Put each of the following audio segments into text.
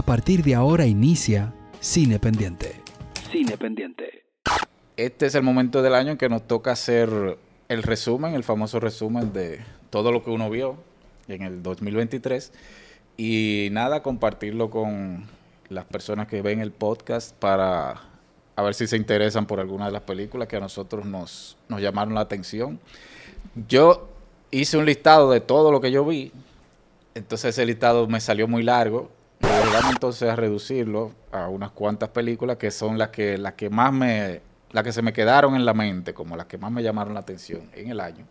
A partir de ahora inicia Cine Pendiente. Cine Pendiente. Este es el momento del año en que nos toca hacer el resumen, el famoso resumen de todo lo que uno vio en el 2023 y nada, compartirlo con las personas que ven el podcast para a ver si se interesan por alguna de las películas que a nosotros nos, nos llamaron la atención. Yo hice un listado de todo lo que yo vi, entonces ese listado me salió muy largo. Vamos entonces a reducirlo a unas cuantas películas que son las que, las que más me, las que se me quedaron en la mente, como las que más me llamaron la atención en el año.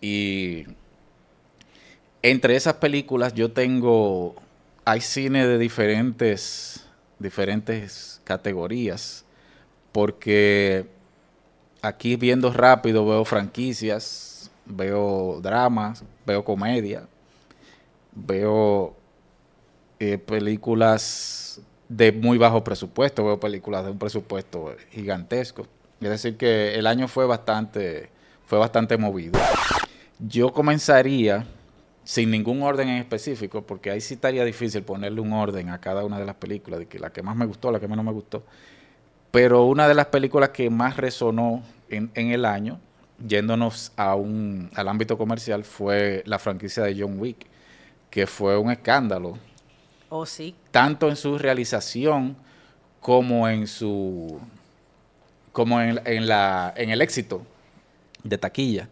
Y entre esas películas yo tengo, hay cine de diferentes, diferentes categorías, porque aquí viendo rápido veo franquicias, veo dramas, veo comedia, veo eh, películas de muy bajo presupuesto, veo películas de un presupuesto gigantesco. Es decir que el año fue bastante, fue bastante movido. Yo comenzaría sin ningún orden en específico, porque ahí sí estaría difícil ponerle un orden a cada una de las películas, de que la que más me gustó, la que menos me gustó. Pero una de las películas que más resonó en, el año, yéndonos a un, al ámbito comercial, fue la franquicia de John Wick, que fue un escándalo. Oh. Tanto en su realización como en su como en, en, la, en el éxito de taquilla.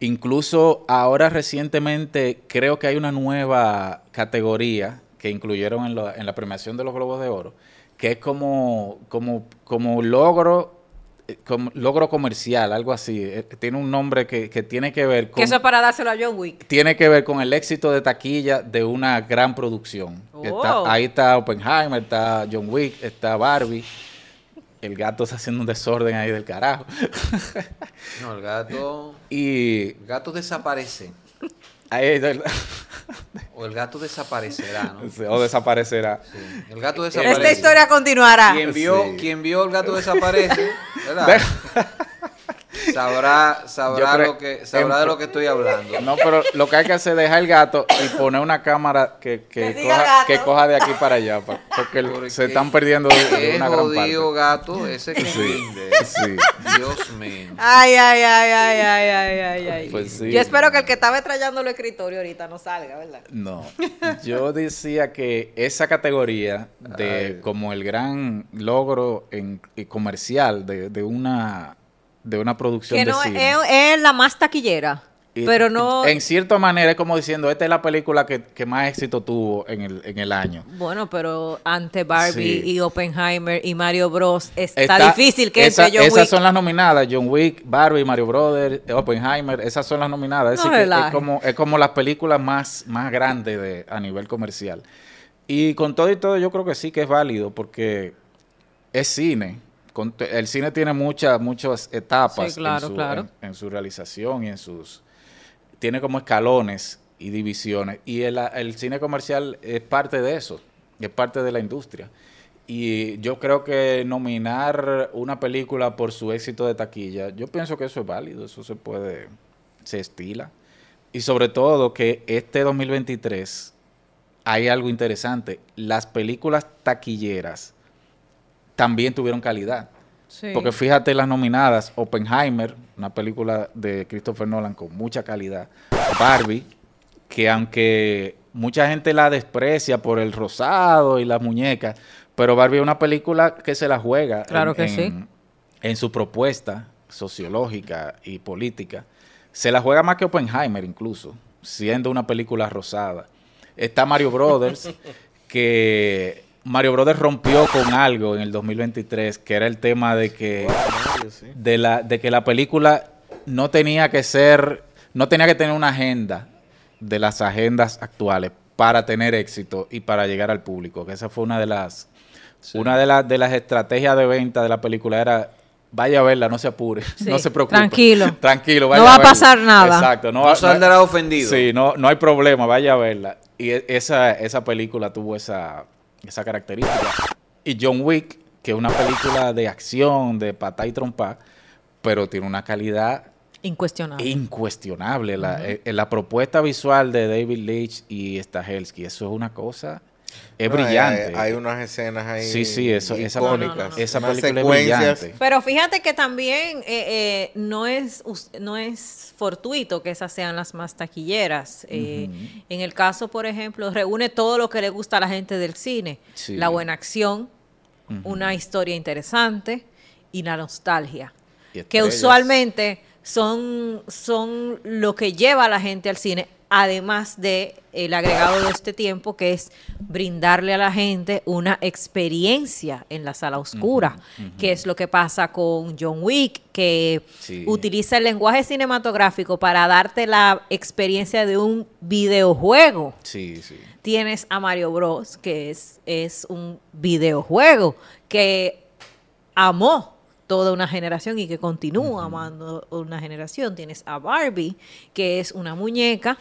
Incluso ahora recientemente creo que hay una nueva categoría que incluyeron en, en la premiación de los Globos de Oro, que es como, como, como logro eh, logro comercial, algo así. Eh, tiene un nombre que, que, tiene que ver con... Que eso es para dárselo a John Wick. Tiene que ver con el éxito de taquilla de una gran producción. Oh. ahí está Oppenheimer, está John Wick, está Barbie el gato está haciendo un desorden ahí del carajo. no, el gato. Y. El gato desaparece. Ahí, o el gato desaparecerá, ¿no? o desaparecerá. El gato desaparece. Esta historia continuará. Quien vio, quien vio el gato desaparece, ¿verdad? Sabrá, sabrá, lo que, sabrá de lo que estoy hablando. No, pero lo que hay que hacer es dejar el gato y poner una cámara que, que, coja, que coja, de aquí para allá, porque, se están perdiendo de, una gran parte. gato ese que sí, sí. Dios mío. Ay, ay, ay, ay, ay, ay, ay. Pues sí. Yo espero que el que estaba trayendo el escritorio ahorita no salga, ¿verdad? No. Yo decía que esa categoría de como el gran logro en, comercial de, de una de una producción que de cine. Es, la más taquillera. pero no. En cierta manera es como diciendo, esta es la película que, más éxito tuvo en el, en el año. Bueno, pero ante Barbie y Oppenheimer y Mario Bros. está, difícil que esa, entre John Esas son las nominadas, John Wick, Barbie, Mario Brothers, Oppenheimer, esas son las nominadas. es, es, como, es como las películas más, más grandes de, a nivel comercial. Y con todo y todo yo creo que sí que es válido porque es cine el cine tiene muchas, muchas etapas en, su, realización y en sus... Tiene como escalones y divisiones. Y el, el, cine comercial es parte de eso, es parte de la industria. Y yo creo que nominar una película por su éxito de taquilla, yo pienso que eso es válido, eso se puede, se estila. Y sobre todo que este 2023 hay algo interesante. Las películas taquilleras también tuvieron calidad. Porque fíjate las nominadas, Oppenheimer, una película de Christopher Nolan con mucha calidad, Barbie, que aunque mucha gente la desprecia por el rosado y las muñecas, pero Barbie es una película que se la juega claro que sí. en su propuesta sociológica y política. Se la juega más que Oppenheimer incluso, siendo una película rosada. Está Mario Brothers, que Mario Brothers rompió con algo en el 2023, que era el tema de que, de, la, de que la película no tenía que ser, no tenía que tener una agenda de las agendas actuales para tener éxito y para llegar al público. Que esa fue una de las, una de, las de las estrategias de venta de la película era vaya a verla, no se apure, no se preocupe. Tranquilo. Tranquilo, vaya No va a, pasar nada. Exacto. No, no saldrá ofendido. Sí, no, no hay problema, vaya a verla. Y e, esa, esa película tuvo esa, esa característica. Y John Wick, que es una película de acción, de patá y trompa, pero tiene una calidad incuestionable. Incuestionable. la, eh, la, propuesta visual de David Leitch y Stahelski, eso es una cosa. Es brillante. Hay, unas escenas ahí. Sí, sí, eso, esa, esa película es brillante. Pero fíjate que también eh, eh, no, es, no es fortuito que esas sean las más taquilleras. Eh, en el caso, por ejemplo, reúne todo lo que le gusta a la gente del cine. La buena acción, una historia interesante y la nostalgia. que usualmente son, son lo que lleva a la gente al cine además de el agregado de este tiempo que es brindarle a la gente una experiencia en la sala oscura, que es lo que pasa con John Wick, que utiliza el lenguaje cinematográfico para darte la experiencia de un videojuego. Tienes a Mario Bros, que es, es un videojuego que amó toda una generación y que continúa amando una generación. Tienes a Barbie, que es una muñeca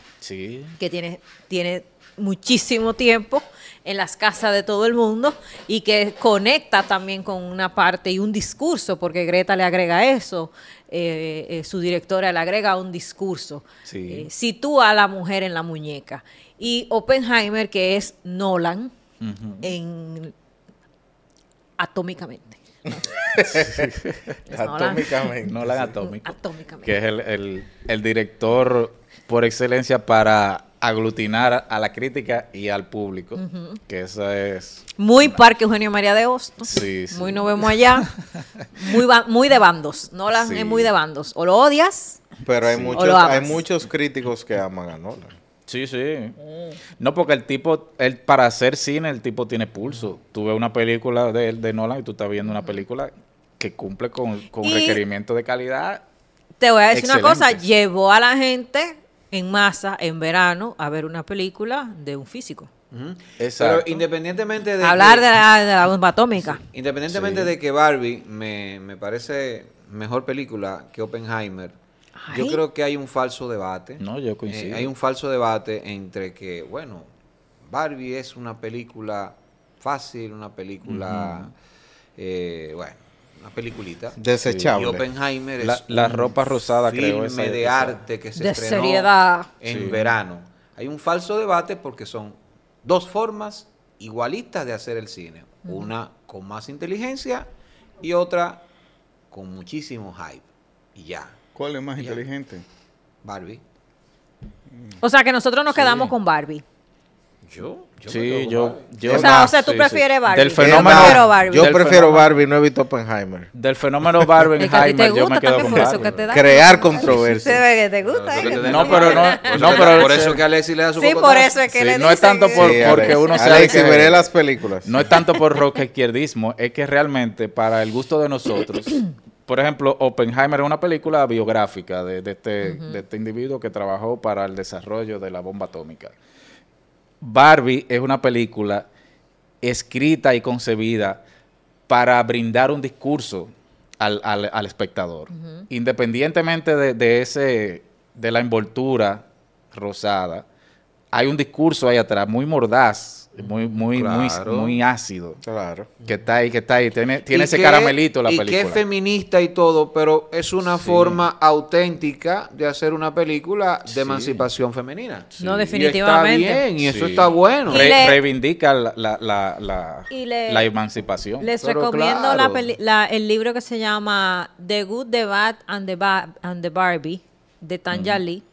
que tiene, tiene muchísimo tiempo en las casas de todo el mundo y que conecta también con una parte y un discurso, porque Greta le agrega eso, eh, eh, su directora le agrega un discurso, eh, sitúa a la mujer en la muñeca. Y Oppenheimer, que es Nolan, en atómicamente. atómicamente. Nolan Atómico. Que es el, director por excelencia para aglutinar a la crítica y al público. Que esa es. Muy Parque Eugenio María de Hostos. Sí, Muy no vemos allá. muy, muy de bandos. Nolan es muy de bandos. O lo odias. Pero hay, muchos, hay muchos críticos que aman a Nolan. Sí, sí. No, porque el tipo, él, para hacer cine, el tipo tiene pulso. Tú ves una película de, de Nolan y tú estás viendo una película que cumple con, con requerimiento de calidad. Te voy a decir una cosa, llevó a la gente en masa, en verano, a ver una película de un físico. Pero independientemente de... Hablar de, la, bomba atómica. Independientemente de que Barbie me, me parece mejor película que Oppenheimer, yo creo que hay un falso debate. No, yo coincido. Eh, hay un falso debate entre que, bueno, Barbie es una película fácil, una película, eh, bueno, una peliculita. Desechable. Y Oppenheimer es la, ropa rosada, creo. Filme de arte que se de seriedad. en verano. Hay un falso debate porque son dos formas igualitas de hacer el cine. Una con más inteligencia y otra con muchísimo hype. Y ya. ¿Cuál es más inteligente? Barbie. O sea, que nosotros nos quedamos con Barbie. ¿Yo? sí, yo, O sea, o sea tú prefieres Barbie. Del fenómeno, yo prefiero Barbie. Yo prefiero Barbie, no he visto Oppenheimer. Del fenómeno Barbenheimer, yo me quedo con Barbie. Crear controversia. Se ve que te gusta. ¿eh? No, pero no, no, pero por eso que Alexi le da su Sí, por eso es que le No es tanto por, porque uno se Alexi, veré las películas. No es tanto por rock izquierdismo, es que realmente para el gusto de nosotros por ejemplo, Oppenheimer es una película biográfica de, este, de este individuo que trabajó para el desarrollo de la bomba atómica. Barbie es una película escrita y concebida para brindar un discurso al, espectador. Independientemente de, de, ese, de la envoltura rosada, hay un discurso ahí atrás muy mordaz muy, muy, muy, muy ácido. Claro. Que está ahí, que está ahí. Tiene, tiene ese caramelito la película. Y que es feminista y todo, pero es una forma auténtica de hacer una película de emancipación femenina. No, definitivamente. Y está bien, y eso está bueno. reivindica la, la, la, la, emancipación. Les recomiendo el libro que se llama The Good, The Bad and The, and the Barbie, de Tanja Lee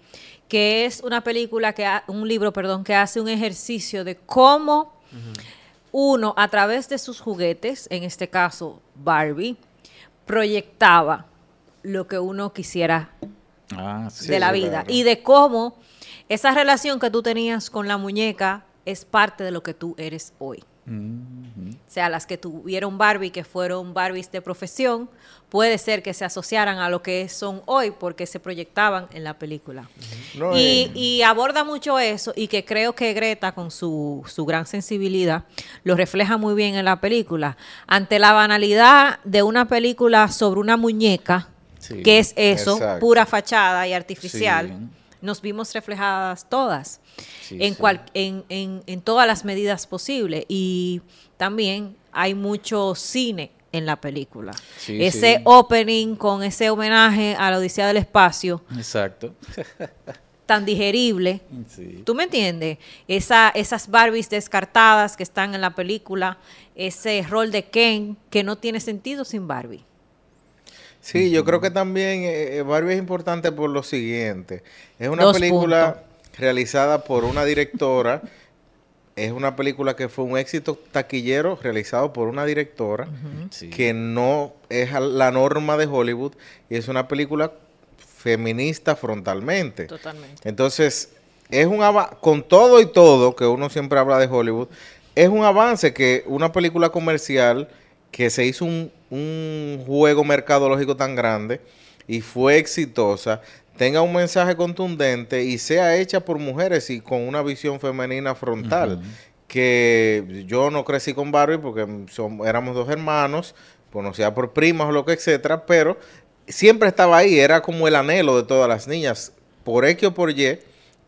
que es una película, que un libro, perdón, que hace un ejercicio de cómo uno, a través de sus juguetes, en este caso Barbie, proyectaba lo que uno quisiera ah, de la vida y de cómo esa relación que tú tenías con la muñeca es parte de lo que tú eres hoy. O sea, las que tuvieron Barbie, que fueron Barbies de profesión, puede ser que se asociaran a lo que son hoy porque se proyectaban en la película. Eh. y, aborda mucho eso y que creo que Greta, con su, su, gran sensibilidad, lo refleja muy bien en la película. Ante la banalidad de una película sobre una muñeca, que es eso, pura fachada y artificial, nos vimos reflejadas todas en, cual, en, en, en todas las medidas posibles. Y también hay mucho cine en la película. ese opening con ese homenaje a la Odisea del Espacio. Exacto. tan digerible. Sí. ¿Tú me entiendes? Esa, esas Barbies descartadas que están en la película, ese rol de Ken que no tiene sentido sin Barbie. Sí, yo creo que también eh, Barbie es importante por lo siguiente. Es una Dos película puntos. realizada por una directora. es una película que fue un éxito taquillero realizado por una directora Sí. que no es la norma de Hollywood y es una película feminista frontalmente. Totalmente. Entonces, es un con todo y todo que uno siempre habla de Hollywood, es un avance que una película comercial que se hizo un, un juego mercadológico tan grande y fue exitosa, tenga un mensaje contundente y sea hecha por mujeres y con una visión femenina frontal. Que yo no crecí con Barbie porque som- éramos dos hermanos, conocía por primas o lo que etcétera, pero siempre estaba ahí, era como el anhelo de todas las niñas. Por X o por Y,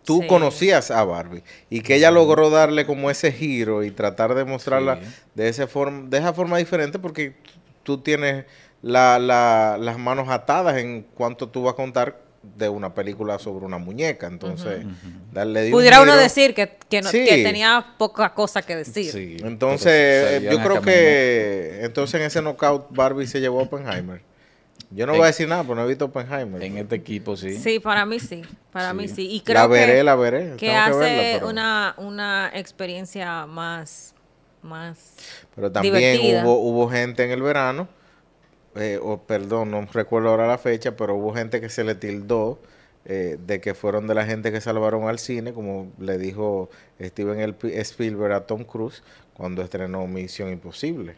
tú Sí. conocías a Barbie y que ella logró darle como ese giro y tratar de mostrarla Sí. de, ese forma, de esa forma diferente porque tú tienes la- la- las manos atadas en cuanto tú vas a contar de una película sobre una muñeca. Entonces, darle de un Pudiera uno decir que, que, no- Sí. que tenía poca cosa que decir. Sí, Entonces, yo creo que entonces en ese knockout Barbie se llevó a Oppenheimer. Yo no En- voy a decir nada, porque no he visto Oppenheimer. En este equipo, sí. Sí, para mí sí, para Sí. mí sí. Y la creo veré, que, la veré. que tengo hace verla, pero- una, una experiencia más, más Pero también divertida. hubo, hubo gente en el verano, eh, o perdón, no recuerdo ahora la fecha, pero hubo gente que se le tildó eh, de que fueron de la gente que salvaron al cine, como le dijo Steven El- Spielberg a Tom Cruise cuando estrenó Misión Imposible.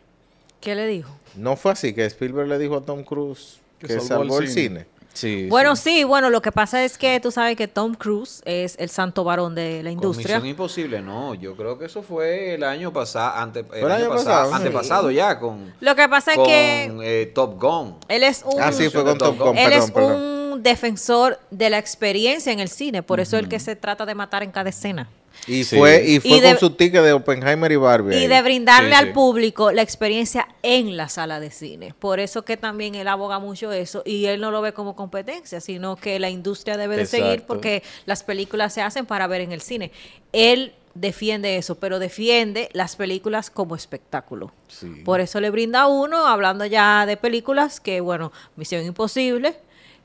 ¿Qué le dijo? No fue así, que Spielberg le dijo a Tom Cruise Que que, salvó salvó el el cine. cine. Sí, Bueno, sí. sí, bueno, lo que pasa es que tú sabes que Tom Cruise es el santo varón de la industria. Misión Imposible, no. Yo creo que eso fue el año pasado, ante, el el año año pasado, pasado? antepasado ya con, Lo que pasa es que eh, Top Gun. él es un, Ah, sí, fue con Tom Gun, él perdón, es perdón. un defensor de la experiencia en el cine, por eso es el que se trata de matar en cada escena. Y Sí. fue, y fue Y de- con su ticket de Oppenheimer y Barbie. Y ahí. de brindarle Sí, al sí. público la experiencia en la sala de cine. Por eso que también él aboga mucho eso y él no lo ve como competencia, sino que la industria debe de seguir porque las películas se hacen para ver en el cine. Él defiende eso, pero defiende las películas como espectáculo. Sí. Por eso le brinda a uno, hablando ya de películas, que bueno, Misión Imposible.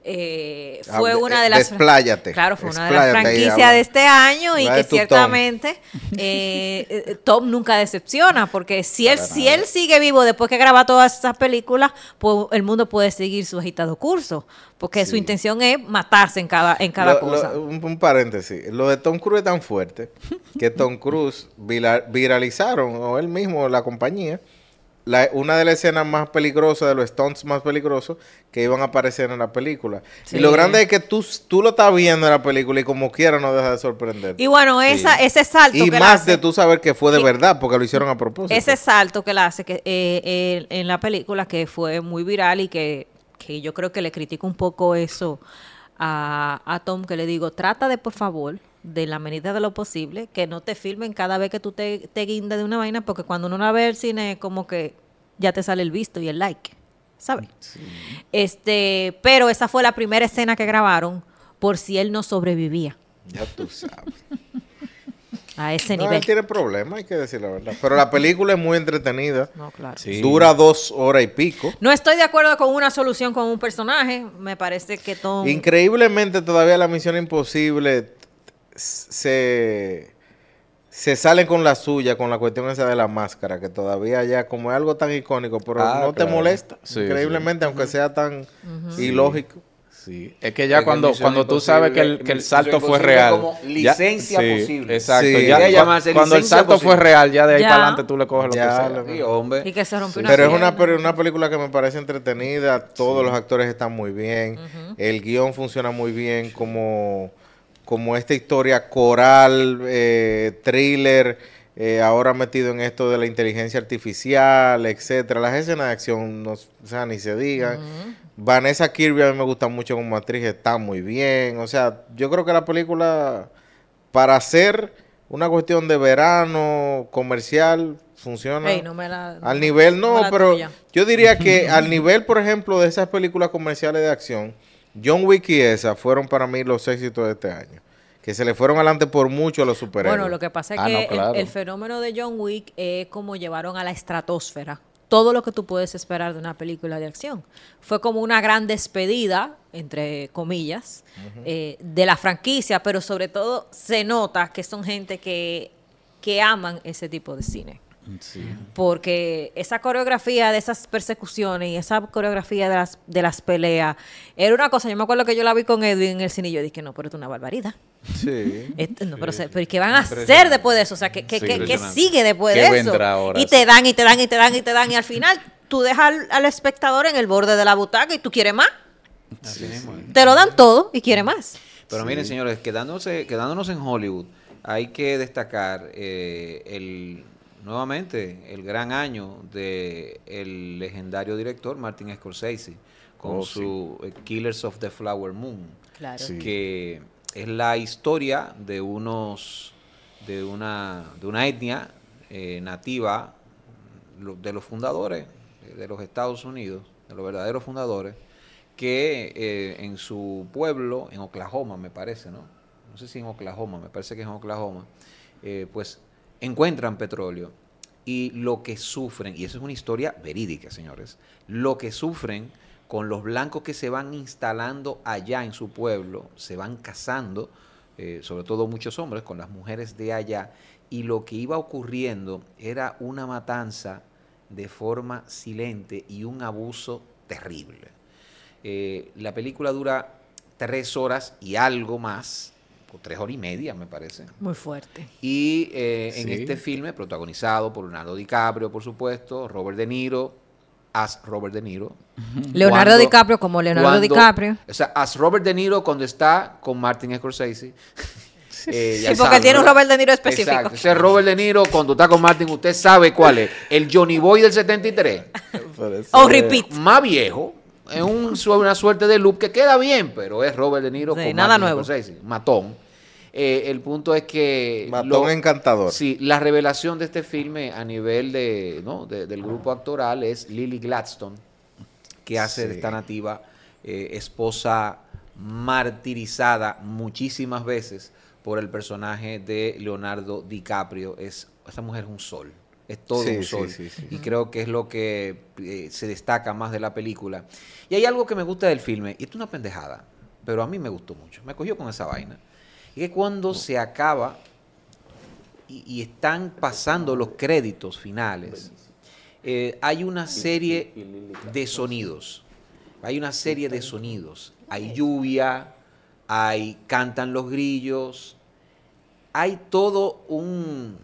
Eh, fue Hable- una de las despláyate, claro fue una de las ahí, franquicias de este año y que ciertamente eh, eh, Tom nunca decepciona porque si él si él sigue vivo después que graba todas esas películas pues el mundo puede seguir su agitado curso porque su intención es matarse en cada en cada Lo- cosa. lo- un, un paréntesis. Lo de Tom Cruise es tan fuerte que Tom Cruise vira- viralizaron, o él mismo, la compañía, la- una de las escenas más peligrosas, de los stunts más peligrosos que iban a aparecer en la película. Sí. Y lo grande es que tú, tú lo estás viendo en la película y como quiera no deja de sorprender. y bueno esa ese salto Y que más hace- de tú saber que fue de Y- verdad, porque lo hicieron a propósito. ese salto que él hace que, eh, eh, en la película que fue muy viral y que, que yo creo que le critico un poco eso a, a Tom, que le digo, trata de por favor, de la medida de lo posible, que no te filmen cada vez que tú te, te guindas de una vaina, porque cuando uno la ve el cine es como que ya te sale el visto y el like, ¿sabes? Este, pero esa fue la primera escena que grabaron por si él no sobrevivía Ya tú sabes. a ese No, nivel. él tiene problemas, hay que decir la verdad. Pero la película es muy entretenida. No, claro. Sí. Dura dos horas y pico. No estoy de acuerdo con una solución con un personaje. Me parece que Tom. Increíblemente todavía la Misión Imposible se, se salen con la suya, con la cuestión esa de la máscara, que todavía ya como es algo tan icónico, pero Ah, no te molesta. Sí, Increíblemente, aunque sea tan ilógico. Sí. Es que ya Es cuando, cuando tú sabes que el, que el salto fue real. como ya- licencia sí, posible. Exacto. Sí. ya- llamarse cuando el salto fue real, ya de ahí Ya. para adelante tú le coges lo Ya, que sea. Sí, hombre. Y que se rompió una Pero es pierna. una, pero una película que me parece entretenida, todos los actores están muy bien, el guion funciona muy bien como, como esta historia coral, eh, thriller, eh, ahora metido en esto de la inteligencia artificial, etcétera. Las escenas de acción, no, o sea, ni se digan. Vanessa Kirby a mí me gusta mucho como actriz, está muy bien. O sea, yo creo que la película, para hacer una cuestión de verano comercial, funciona. No me la- Al nivel no, pero tuya. yo diría que al nivel, por ejemplo, de esas películas comerciales de acción, John Wick y esa fueron para mí los éxitos de este año. que se le fueron adelante por mucho a los superhéroes. Bueno, lo que pasa es Ah, que no, el- claro. el, fenómeno de John Wick es como llevaron a la estratosfera todo lo que tú puedes esperar de una película de acción. Fue como una gran despedida, entre comillas, eh, de la franquicia, pero sobre todo se nota que son gente que, que aman ese tipo de cine. Sí. Porque esa coreografía de esas persecuciones y esa coreografía de las, de las peleas era una cosa. Yo me acuerdo que yo la vi con Edwin en el cine y yo dije, no, pero esto es una barbaridad. Sí. Esto- no, pero, se- pero ¿y ¿qué van a hacer después de eso? O sea, ¿qué, qué- Sí, qué- sigue después ¿Qué de eso? ahora? Y te dan, y te dan, y te dan, y te dan, y al final tú dejas al, al espectador en el borde de la butaca y tú quieres más. Te lo dan todo y quieres más. Pero miren, señores, quedándose, quedándonos en Hollywood, hay que destacar eh, el nuevamente el gran año de el legendario director Martin Scorsese con Oh, su eh, Killers of the Flower Moon, Claro. Sí. que es la historia de unos de una de una etnia eh, nativa lo- de los fundadores eh, de los Estados Unidos, de los verdaderos fundadores, que eh, en su pueblo, en Oklahoma me parece, ¿no? No sé si en Oklahoma, me parece que es en Oklahoma, eh, pues encuentran petróleo y lo que sufren, y eso es una historia verídica, señores, lo que sufren con los blancos que se van instalando allá en su pueblo, se van casando, eh, sobre todo muchos hombres, con las mujeres de allá, y lo que iba ocurriendo era una matanza de forma silente y un abuso terrible. Eh, la película dura tres horas y algo más, tres horas y media me parece. Muy fuerte. Y eh, en este filme, protagonizado por Leonardo DiCaprio, por supuesto, Robert De Niro, as Robert De Niro. Leonardo Cuando- DiCaprio como Leonardo cuando- DiCaprio. O sea, as Robert De Niro cuando está con Martin Scorsese. Eh, ya Sí, porque saben, tiene un. Robert De Niro específico. Exacto. Ese Robert De Niro, cuando está con Martin, usted sabe cuál es. El Johnny Boy del 73. Oh, repeat. Más viejo. Es un, su- una suerte de look que queda bien, pero es Robert De Niro Sí, con nada Martin nuevo. Scorsese. Matón. Eh, el punto es que... Matón lo- encantador. Sí, la revelación de este filme a nivel de, ¿no? de- del grupo actoral es Lily Gladstone, que hace de esta nativa eh, esposa martirizada muchísimas veces por el personaje de Leonardo DiCaprio. Es, esta mujer es un sol, es todo Sí, un sol. sí, sí. Y creo que es lo que eh, se destaca más de la película. Y hay algo que me gusta del filme, y esto es una pendejada, pero a mí me gustó mucho, me cogió con esa vaina. Y que cuando se acaba y, y están pasando los créditos finales, eh, hay una serie de sonidos. Hay una serie de sonidos. Hay lluvia, hay cantan los grillos, hay todo un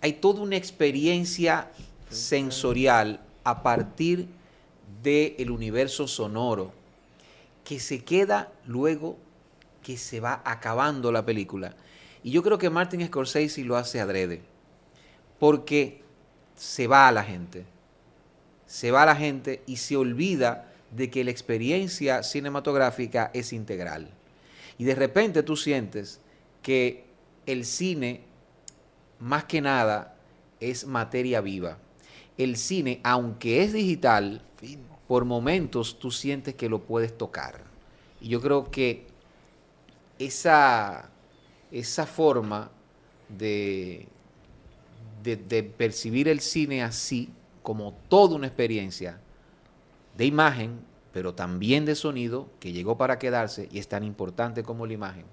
hay toda una experiencia sensorial a partir del universo sonoro que se queda luego que se va acabando la película. Y yo creo que Martin Scorsese lo hace adrede, porque se va a la gente, se va a la gente y se olvida de que la experiencia cinematográfica es integral. Y de repente tú sientes que el cine, más que nada, es materia viva. El cine, aunque es digital, por momentos tú sientes que lo puedes tocar. Y yo creo que esa, esa forma de, de, de percibir el cine así, como toda una experiencia de imagen, pero también de sonido, que llegó para quedarse y es tan importante como la imagen,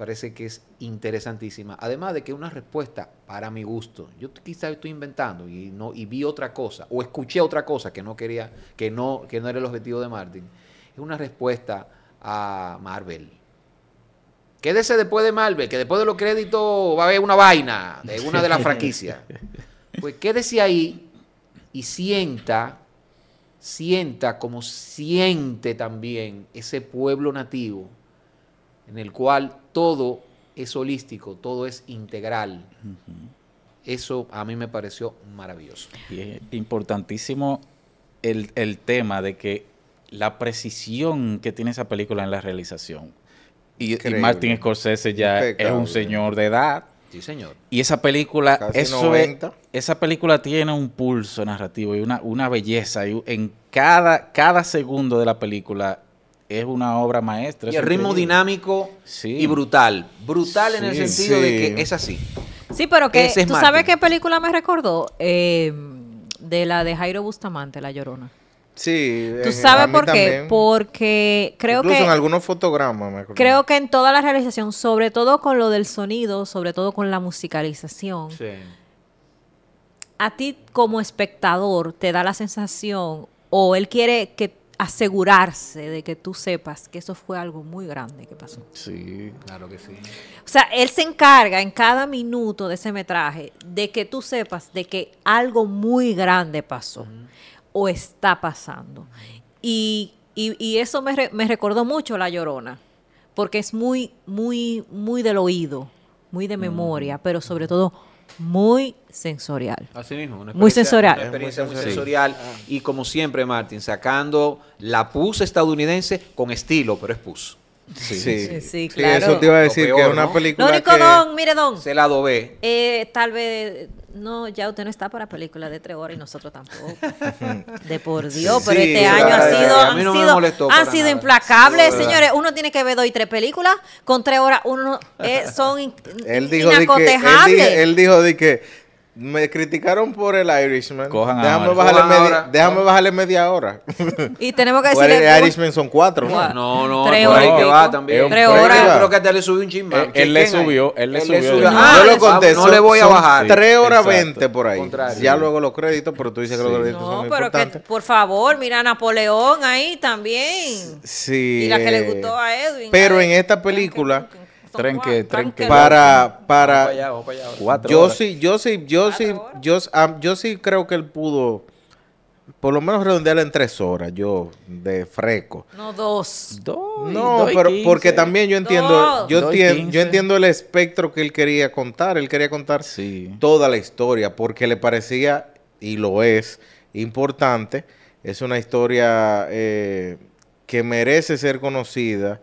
parece que es interesantísima. Además de que una respuesta, para mi gusto, yo quizá estoy inventando y, no, y vi otra cosa, o escuché otra cosa que no quería, que no, que no era el objetivo de Martin, es una respuesta a Marvel. Quédese después de Marvel, que después de los créditos va a haber una vaina de una de las franquicias. Pues quédese ahí y sienta, sienta como siente también ese pueblo nativo en el cual todo es holístico, todo es integral. Eso a mí me pareció maravilloso. Y es importantísimo el, el tema de que la precisión que tiene esa película en la realización. Y. Martin Scorsese ya es un señor de edad. Sí, señor. Y esa película, Casi eso 90. es- esa película tiene un pulso narrativo y una, una belleza. Y en cada, cada segundo de la película es una obra maestra. Y el ritmo dinámico Sí. y brutal. Brutal en el Sí. sentido de Sí. que es así. Sí, pero que Ese tú Martin. sabes qué película me recordó Eh, de la de Jairo Bustamante, La Llorona. Sí. ¿Tú eh, sabes por qué? también. Porque creo Incluso que en algunos fotogramas, me acuerdo. creo que en toda la realización, sobre todo con lo del sonido, sobre todo con la musicalización, a ti como espectador te da la sensación o él quiere que asegurarse de que tú sepas que eso fue algo muy grande que pasó. Sí. Claro que sí. O sea, él se encarga en cada minuto de ese metraje de que tú sepas de que algo muy grande pasó o está pasando. Y, y- y eso me, re- me recordó mucho La Llorona, porque es muy, muy, muy del oído, muy de memoria, pero sobre todo muy sensorial. Así mismo. Una Muy experiencia- sensorial. Una experiencia muy Sí. sensorial. Y como siempre, Martin, sacando la pus estadounidense con estilo, pero es pus. Sí, Sí, sí, claro. eso te iba a decir peor, que es una ¿no? película Lo único, que... don, mire, don, Ese lado B. eh, tal vez, no, ya usted no está para películas de tres horas y nosotros tampoco. De por Dios, pero Sí, este año ha sido, han no sido, han sido implacables, Sí, señores. Uno tiene que ver dos y tres películas con tres horas, uno eh, son in- Él dijo, de que, él, inacotejables. dijo, él dijo de que me criticaron por el Irishman. Cojan déjame ahora. bajarle, Cojan media, ahora. déjame bajarle media hora. Y tenemos que decirle. el Irishman son cuatro, ¿no? No, no, Tres ahí horas que va también. Tres horas. Yo creo que hasta le subió un chismán. Él- él le subió, él le subió. Ah, yo lo conté. No le voy a bajar. Tres horas veinte por ahí. Contrario. Ya luego los créditos, pero tú dices que los Sí. créditos No, son pero que, por favor, mira a Napoleón ahí también. Sí. Y la que le eh, gustó a Edwin. Pero en esta película, Trenque, cuatro, trenque. para, para, para allá, para. Cuatro yo horas. sí, yo sí, yo sí, yo, ah, yo sí creo que él pudo, por lo menos redondearlo en tres horas, yo, de fresco. No, dos. Dos, No, pero porque también yo entiendo, Dos. yo, Dos y entien- quince. yo entiendo el espectro que él quería contar. Él quería contar Sí. toda la historia porque le parecía, y lo es, importante. Es una historia eh, que merece ser conocida,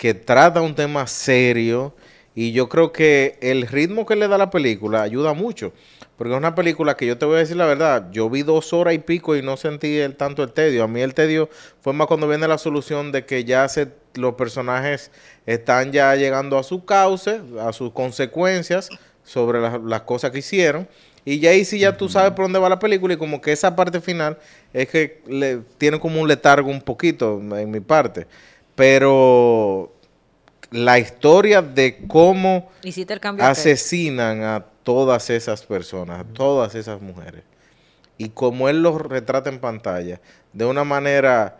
que trata un tema serio y yo creo que el ritmo que le da la película ayuda mucho. Porque es una película que yo te voy a decir la verdad, yo vi dos horas y pico y no sentí el, tanto el tedio. A mí el tedio fue más cuando viene la solución de que ya se, los personajes están ya llegando a su cauce, a sus consecuencias sobre las, las cosas que hicieron. Y ya ahí sí ya tú sabes por dónde va la película y como que esa parte final es que le, tiene como un letargo un poquito en mi parte. Pero la historia de cómo asesinan a todas esas personas, a todas esas mujeres. Y como él los retrata en pantalla, de una manera,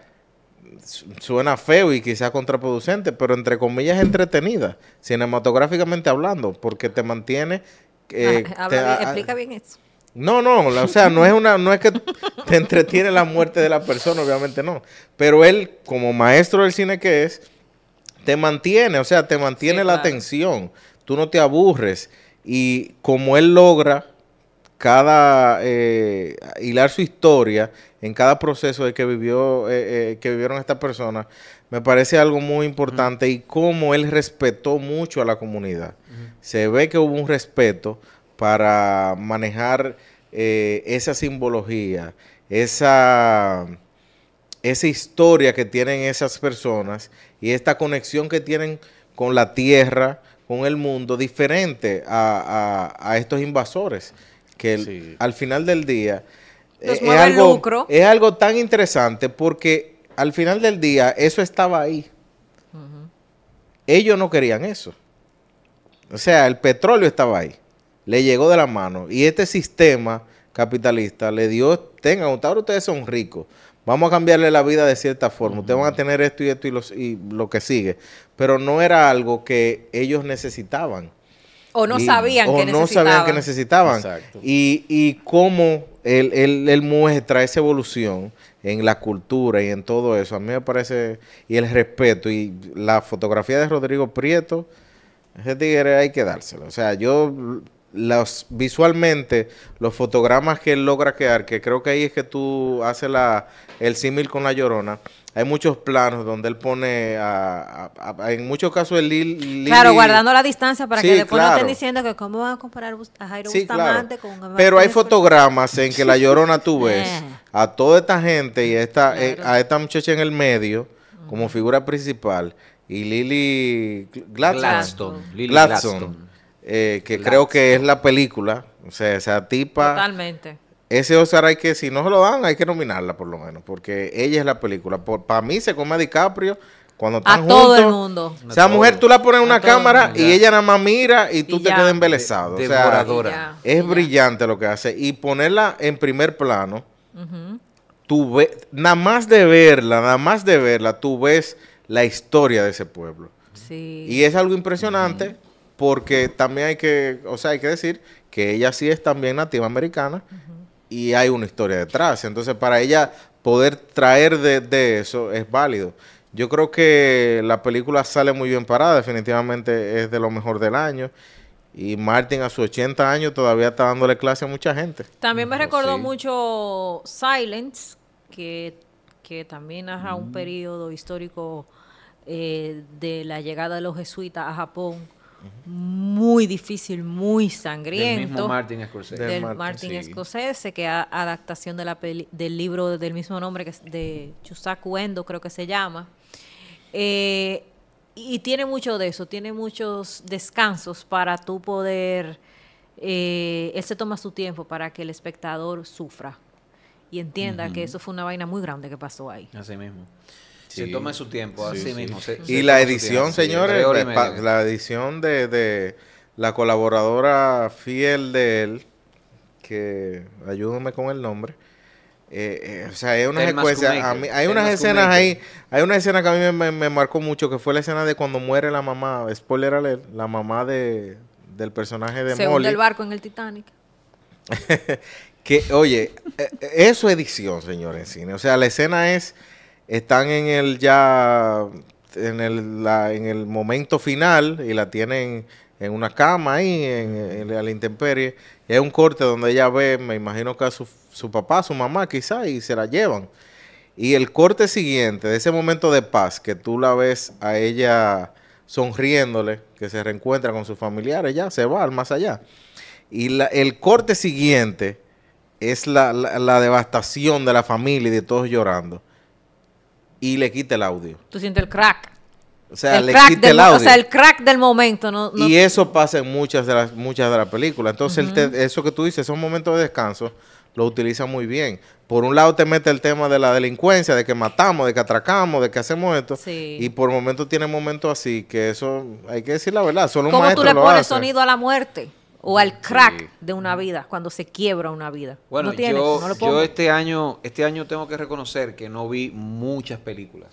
su- suena feo y quizás contraproducente, pero entre comillas entretenida, cinematográficamente hablando, porque te mantiene... eh, Ah, te- habla bien, explica bien eso. No, no, o sea, no es una, no es que te entretiene la muerte de la persona, obviamente no. Pero él, como maestro del cine que es, te mantiene, o sea, te mantiene Sí, la claro. atención. Tú no te aburres. Y como él logra cada eh, hilar su historia en cada proceso de que vivió, eh, eh, que vivieron estas personas, me parece algo muy importante y cómo él respetó mucho a la comunidad. Se ve que hubo un respeto para manejar eh, esa simbología, esa, esa historia que tienen esas personas y esta conexión que tienen con la tierra, con el mundo, diferente a, a- a estos invasores, que el- al final del día eh, es, algo, lucro. es algo tan interesante porque al final del día eso estaba ahí. Ellos no querían eso. O sea, el petróleo estaba ahí. Le llegó de la mano. Y este sistema capitalista le dio, tengan, ahora ustedes son ricos. Vamos a cambiarle la vida de cierta forma. Ustedes van a tener esto y esto y, los- y lo que sigue. Pero no era algo que ellos necesitaban. O no Y- sabían o que no necesitaban. sabían que necesitaban. Exacto. Y, y cómo él, él- él muestra esa evolución en la cultura y en todo eso. A mí me parece, y el respeto y la fotografía de Rodrigo Prieto, ese tigre hay que dárselo. O sea, yo los visualmente, los fotogramas que él logra crear, que creo que ahí es que tú haces la, el símil con la llorona. Hay muchos planos donde él pone, a- a- a- en muchos casos, el Lil, Claro, Lili- guardando la distancia para Sí, que después no claro. estén diciendo que cómo van a comparar a Jairo Sí, claro. Bustamante con un Pero hay Martínez fotogramas en que la llorona tú ves Eh. a toda esta gente y a esta, eh, Claro. a esta muchacha en el medio como figura principal y Lily Gladstone, Gladstone. Lily Gladstone, Gladstone. Eh, que creo que es la película, o sea, esa tipa, Totalmente. ese Oscar hay que, si no se lo dan, hay que nominarla por lo menos, porque ella es la película. Para mí se come a DiCaprio cuando A están todo el mundo. O sea, A mujer, tú la pones en A una cámara mundo. y ella nada más mira y tú Y te quedas embelesado. De- o sea, devoradora. Ya, es brillante lo que hace. Y ponerla en primer plano, tú ves, nada más de verla, nada más de verla, tú ves la historia de ese pueblo. Sí. Y es algo impresionante porque también hay que, o sea, hay que decir que ella sí es también nativa americana y hay una historia detrás. Entonces, para ella poder traer de, de eso es válido. Yo creo que la película sale muy bien parada, definitivamente es de lo mejor del año. Y Martin a sus 80 años todavía está dándole clase a mucha gente. También me recordó sí. mucho Silence, que, que también narra Mm. un periodo histórico eh, de la llegada de los jesuitas a Japón. Muy difícil, muy Del sangriento. mismo Martin Scorsese. Del del Martin, Martin, sí. Scorsese, que es adaptación de la peli- del libro del mismo nombre que es de Chusaku Endo, creo que se llama. Eh, y tiene mucho de eso, tiene muchos descansos para tú poder, eh, él se toma su tiempo para que el espectador sufra y entienda que eso fue una vaina muy grande que pasó ahí. Así mismo. Sí. Se toma su tiempo, Sí, así sí. mismo. se- Y la edición, tiempo, señores, la, edición de, de la colaboradora fiel de él, que ayúdame con el nombre. eh, eh, o sea, hay unas a mí- hay unas escenas ahí, hay una escena que a mí me, me- me marcó mucho, que fue la escena de cuando muere la mamá, spoiler alert, la mamá de, del personaje de Se hunde Molly. el barco en el Titanic. Que, oye, eh, eso es edición, señor, en cine. O sea, la escena es, están en el ya, en el, en el momento final y la tienen en una cama ahí, en, la intemperie. Y hay un corte donde ella ve, me imagino que a su, su papá, su mamá quizá, y se la llevan. Y el corte siguiente, de ese momento de paz, que tú la ves a ella sonriéndole, que se reencuentra con sus familiares, ya se va al más allá. Y la- el corte siguiente es la- la devastación de la familia y de todos llorando. Y le quita el audio. Tú sientes el crack. O sea, el le quita del, el audio. o sea, el crack del momento. No, no- Y eso pasa en muchas de las muchas de las películas. Entonces, te- eso que tú dices, esos momentos de descanso, lo utiliza muy bien. Por un lado te mete el tema de la delincuencia, de que matamos, de que atracamos, de que hacemos esto. Sí. Y por momentos tiene momentos así, que eso, hay que decir la verdad, solo un ¿Cómo tú maestro le lo pones hace. sonido a la muerte? O al crack Sí. de una vida, cuando se quiebra una vida. Bueno, no tiene, yo, no lo yo pongo. este año, este año tengo que reconocer que no vi muchas películas.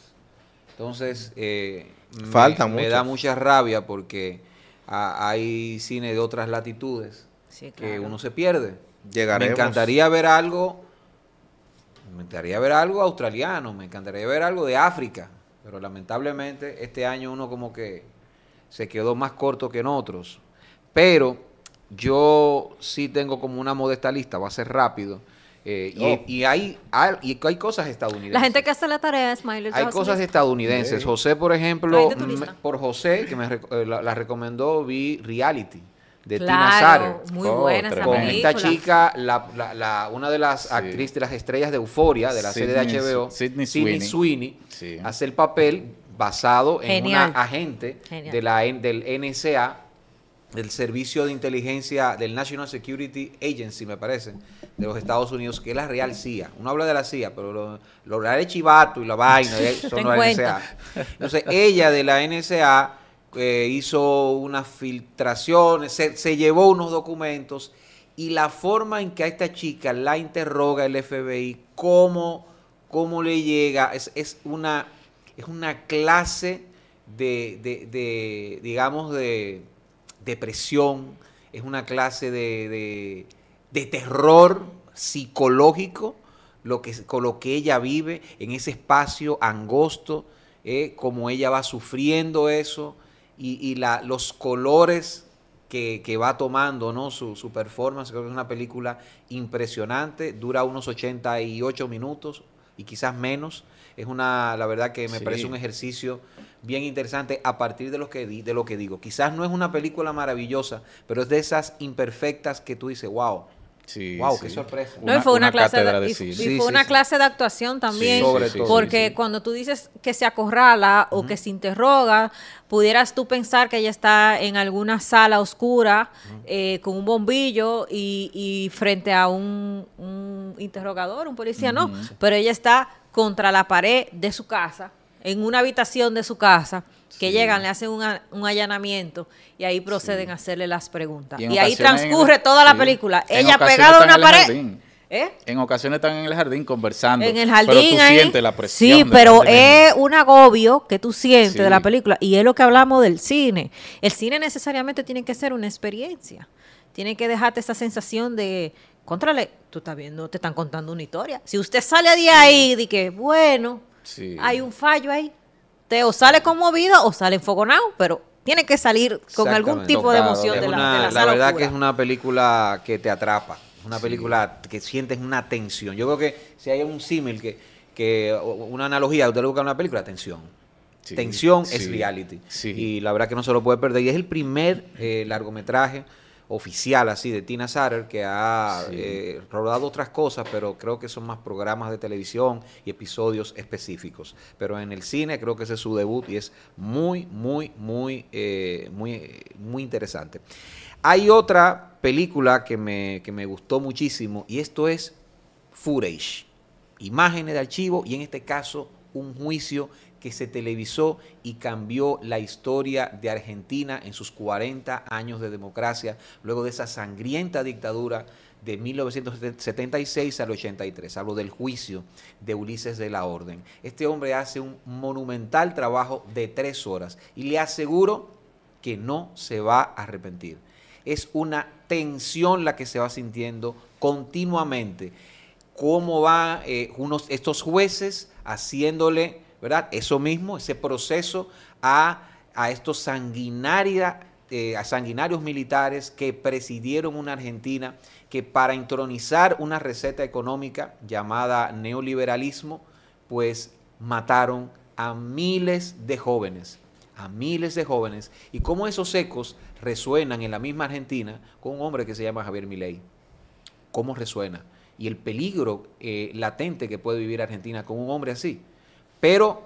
Entonces, eh, me- Faltan me, da mucha rabia porque hay cine de otras latitudes Sí, que uno se pierde. Llegaremos. Me encantaría ver algo, me encantaría ver algo australiano, me encantaría ver algo de África, pero lamentablemente este año uno como que se quedó más corto que en otros. Pero yo sí tengo como una modesta lista, va a ser rápido. eh, y, Oh. y hay, hay- y hay cosas estadounidenses. La gente que hace la tarea es Smiley. Hay cosas estadounidenses. José, por ejemplo, me- por José, que me rec- eh, la, la recomendó, vi Reality de Tina Claro, Satter. muy Oh, buena esa. Con película. esta chica, la, la- la- una de las Sí. actrices de las estrellas de Euforia, de la serie de Sydney- HBO, Sydney Sydney Sweeney. Sweeney, Sí. hace el papel basado en Genial. una agente Genial. de la, N- del NSA, del Servicio de Inteligencia del National Security Agency, me parece, de los Estados Unidos, que es la real CIA. Uno habla de la CIA, pero lo, lo real es chivato y la vaina, es cuenta. NSA. Entonces, ella de la NSA eh, hizo unas filtraciones, se, se llevó unos documentos y la forma en que a esta chica la interroga el FBI, cómo, cómo le llega, es, es una, es una clase de, de- de, digamos, de depresión, es una clase de, de- de terror psicológico, lo que, con lo que ella vive en ese espacio angosto, eh, como ella va sufriendo eso y, y la, los colores que, que va tomando ¿no? su, su performance. Creo que es una película impresionante, dura unos 88 minutos y quizás menos. Es una, la verdad que me Sí. parece un ejercicio bien interesante a partir de lo, que di- de lo que digo. Quizás no es una película maravillosa, pero es de esas imperfectas que tú dices, wow, Sí, wow, sí. qué sorpresa. No, Una- fue una, una clase de, de y- Sí, fue sí, una sí. clase de actuación también, sobre sí, todo. porque sí, sí. cuando tú dices que se acorrala o que se interroga, pudieras tú pensar que ella está en alguna sala oscura eh, con un bombillo y, y frente a un, un interrogador, un policía, no, pero ella está contra la pared de su casa, en una habitación de su casa, que Sí. llegan, le hacen un, a- un allanamiento y ahí proceden a hacerle las preguntas. Y Y, ahí transcurre el- toda la sí. película. En Ella pegada a una pared. jardín. ¿Eh? En ocasiones están en el jardín conversando. En el jardín Pero tú ahí. sientes la presión. Sí, pero es un agobio que tú sientes Sí. de la película. Y es lo que hablamos del cine. El cine necesariamente tiene que ser una experiencia. Tiene que dejarte esa sensación de, contrale, tú estás viendo, te están contando una historia. Si usted sale de ahí de que, bueno, Sí. hay un fallo ahí, te o sale conmovido o sale enfogonado, pero tiene que salir con algún tipo de emoción de la, de la verdad oscura. que es una película que te atrapa, una película que sientes una tensión. Yo creo que si hay un símil, que, que una analogía, usted le busca una película, tensión. Sí, tensión es reality. sí. Y la verdad que no se lo puede perder. Y es el primer eh, largometraje oficial así de Tina Satter que ha Sí. eh, rodado otras cosas, pero creo que son más programas de televisión y episodios específicos. Pero en el cine creo que ese es su debut y es muy, muy, muy, eh, muy, muy interesante. Hay otra película que me, que me gustó muchísimo y esto es Footage, imágenes de archivo y en este caso un juicio que se televisó y cambió la historia de Argentina en sus 40 años de democracia, luego de esa sangrienta dictadura de 1976 al 83. Hablo del juicio de Ulises de la Orden. Este hombre hace un monumental trabajo de tres horas y le aseguro que no se va a arrepentir. Es una tensión la que se va sintiendo continuamente. Cómo van unos, estos jueces haciéndole, ¿verdad? Eso mismo, ese proceso a, a estos sanguinaria, eh, a sanguinarios militares que presidieron una Argentina que para entronizar una receta económica llamada neoliberalismo, pues mataron a miles de jóvenes, a miles de jóvenes, y cómo esos ecos resuenan en la misma Argentina con un hombre que se llama Javier Milei. ¿Cómo resuena? Y el peligro eh, latente que puede vivir Argentina con un hombre así. Pero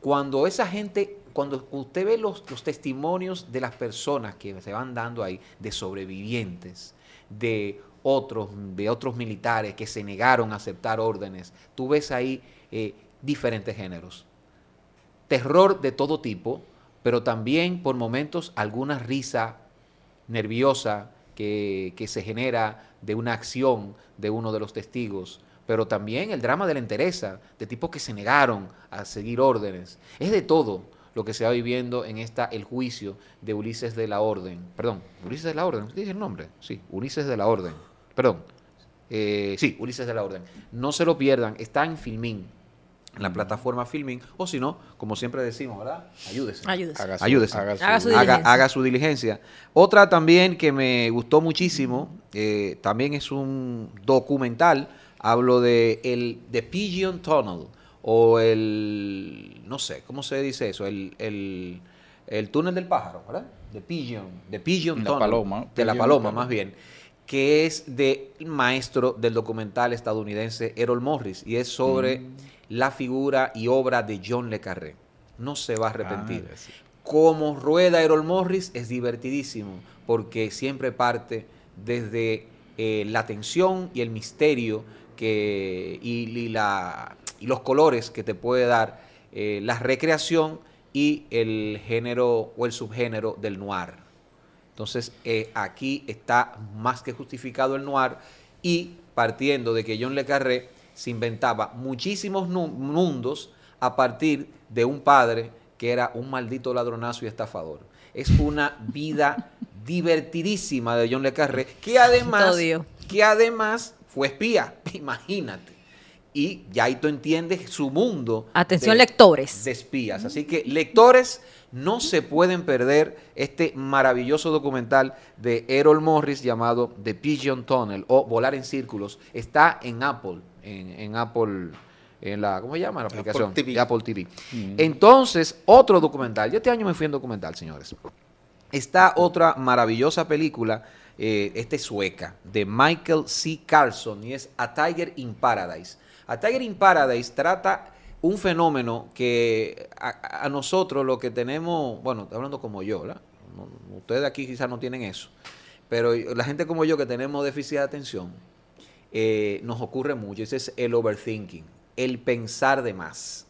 cuando esa gente, cuando usted ve los, testimonios de las personas que se van dando ahí, de sobrevivientes, de otros, de otros militares que se negaron a aceptar órdenes, tú ves ahí eh, diferentes géneros. Terror de todo tipo, pero también por momentos alguna risa nerviosa que se genera de una acción de uno de los testigos, pero también el drama de la entereza, de tipos que se negaron a seguir órdenes. Es de todo lo que se va viviendo en esta el juicio de Ulises de la Orden. Perdón, Ulises de la Orden, ¿usted dice el nombre? Sí, Ulises de la Orden. Perdón. Eh, sí, Ulises de la Orden. No se lo pierdan, está en Filmin, en la plataforma Filmin, o si no, como siempre decimos, ¿verdad? Ayúdese. Ayúdese. Haga su- Ayúdese. haga su- Haga su haga, diligencia. haga su diligencia. Otra también que me gustó muchísimo, eh, también es un documental, hablo de el The Pigeon Tunnel, o el, no sé, ¿cómo se dice eso? El, el, el túnel del pájaro, ¿verdad? The Pigeon, The Pigeon La Tunnel. paloma, De la paloma, más bien que es del maestro del documental estadounidense Errol Morris y es sobre Mm. la figura y obra de John Le Carré. No se va a arrepentir. Ah, sí. Como rueda Errol Morris es divertidísimo porque siempre parte desde eh, la tensión y el misterio que, y, y la, y los colores que te puede dar eh, la recreación y el género o el subgénero del noir. Entonces, eh, aquí está más que justificado el noir y partiendo de que John Le Carré se inventaba muchísimos mundos a partir de un padre que era un maldito ladronazo y estafador. Es una vida divertidísima de John Le Carré que además, que además fue espía, imagínate. Y ya ahí tú entiendes su mundo. Atención, de- lectores. de espías. Así que lectores no se pueden perder este maravilloso documental de Errol Morris llamado The Pigeon Tunnel o Volar en Círculos. Está en Apple, en, en Apple, en la, ¿cómo se llama la Apple aplicación? TV. De Apple TV. Entonces, otro documental. Yo este año me fui en documental, señores. Está otra maravillosa película eh, esta es sueca, de Michael C. Carlson, y es A Tiger in Paradise. A Tiger in Paradise trata un fenómeno que a, nosotros lo que tenemos, bueno, hablando como yo, ¿verdad? Ustedes aquí quizás no tienen eso, pero la gente como yo que tenemos déficit de atención, eh, nos ocurre mucho. Ese es el overthinking, el pensar de más.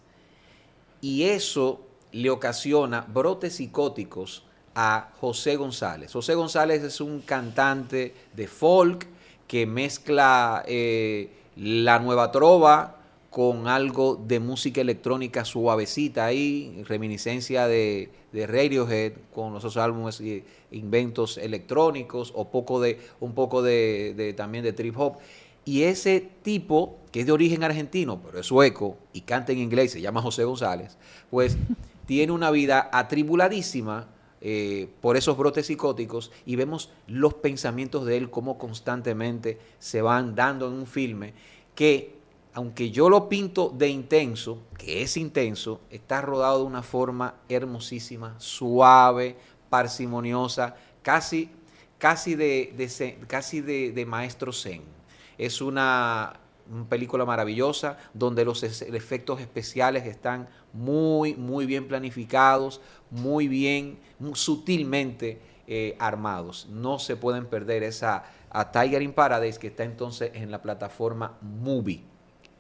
Y eso le ocasiona brotes psicóticos a José González. José González es un cantante de folk que mezcla eh, la nueva trova con algo de música electrónica suavecita ahí, reminiscencia de, de Radiohead con los otros álbumes y inventos electrónicos o poco de, un poco de- también de trip hop. Y ese tipo, que es de origen argentino, pero es sueco y canta en inglés, se llama José González, pues tiene una vida atribuladísima eh, por esos brotes psicóticos y vemos los pensamientos de él como constantemente se van dando en un filme que, aunque yo lo pinto de intenso, que es intenso, está rodado de una forma hermosísima, suave, parsimoniosa, casi, casi, de, casi de maestro zen. Es una, una película maravillosa donde los efectos especiales están muy, muy bien planificados, muy bien, muy sutilmente eh, armados. No se pueden perder esa a Tiger in Paradise que está entonces en la plataforma Movie.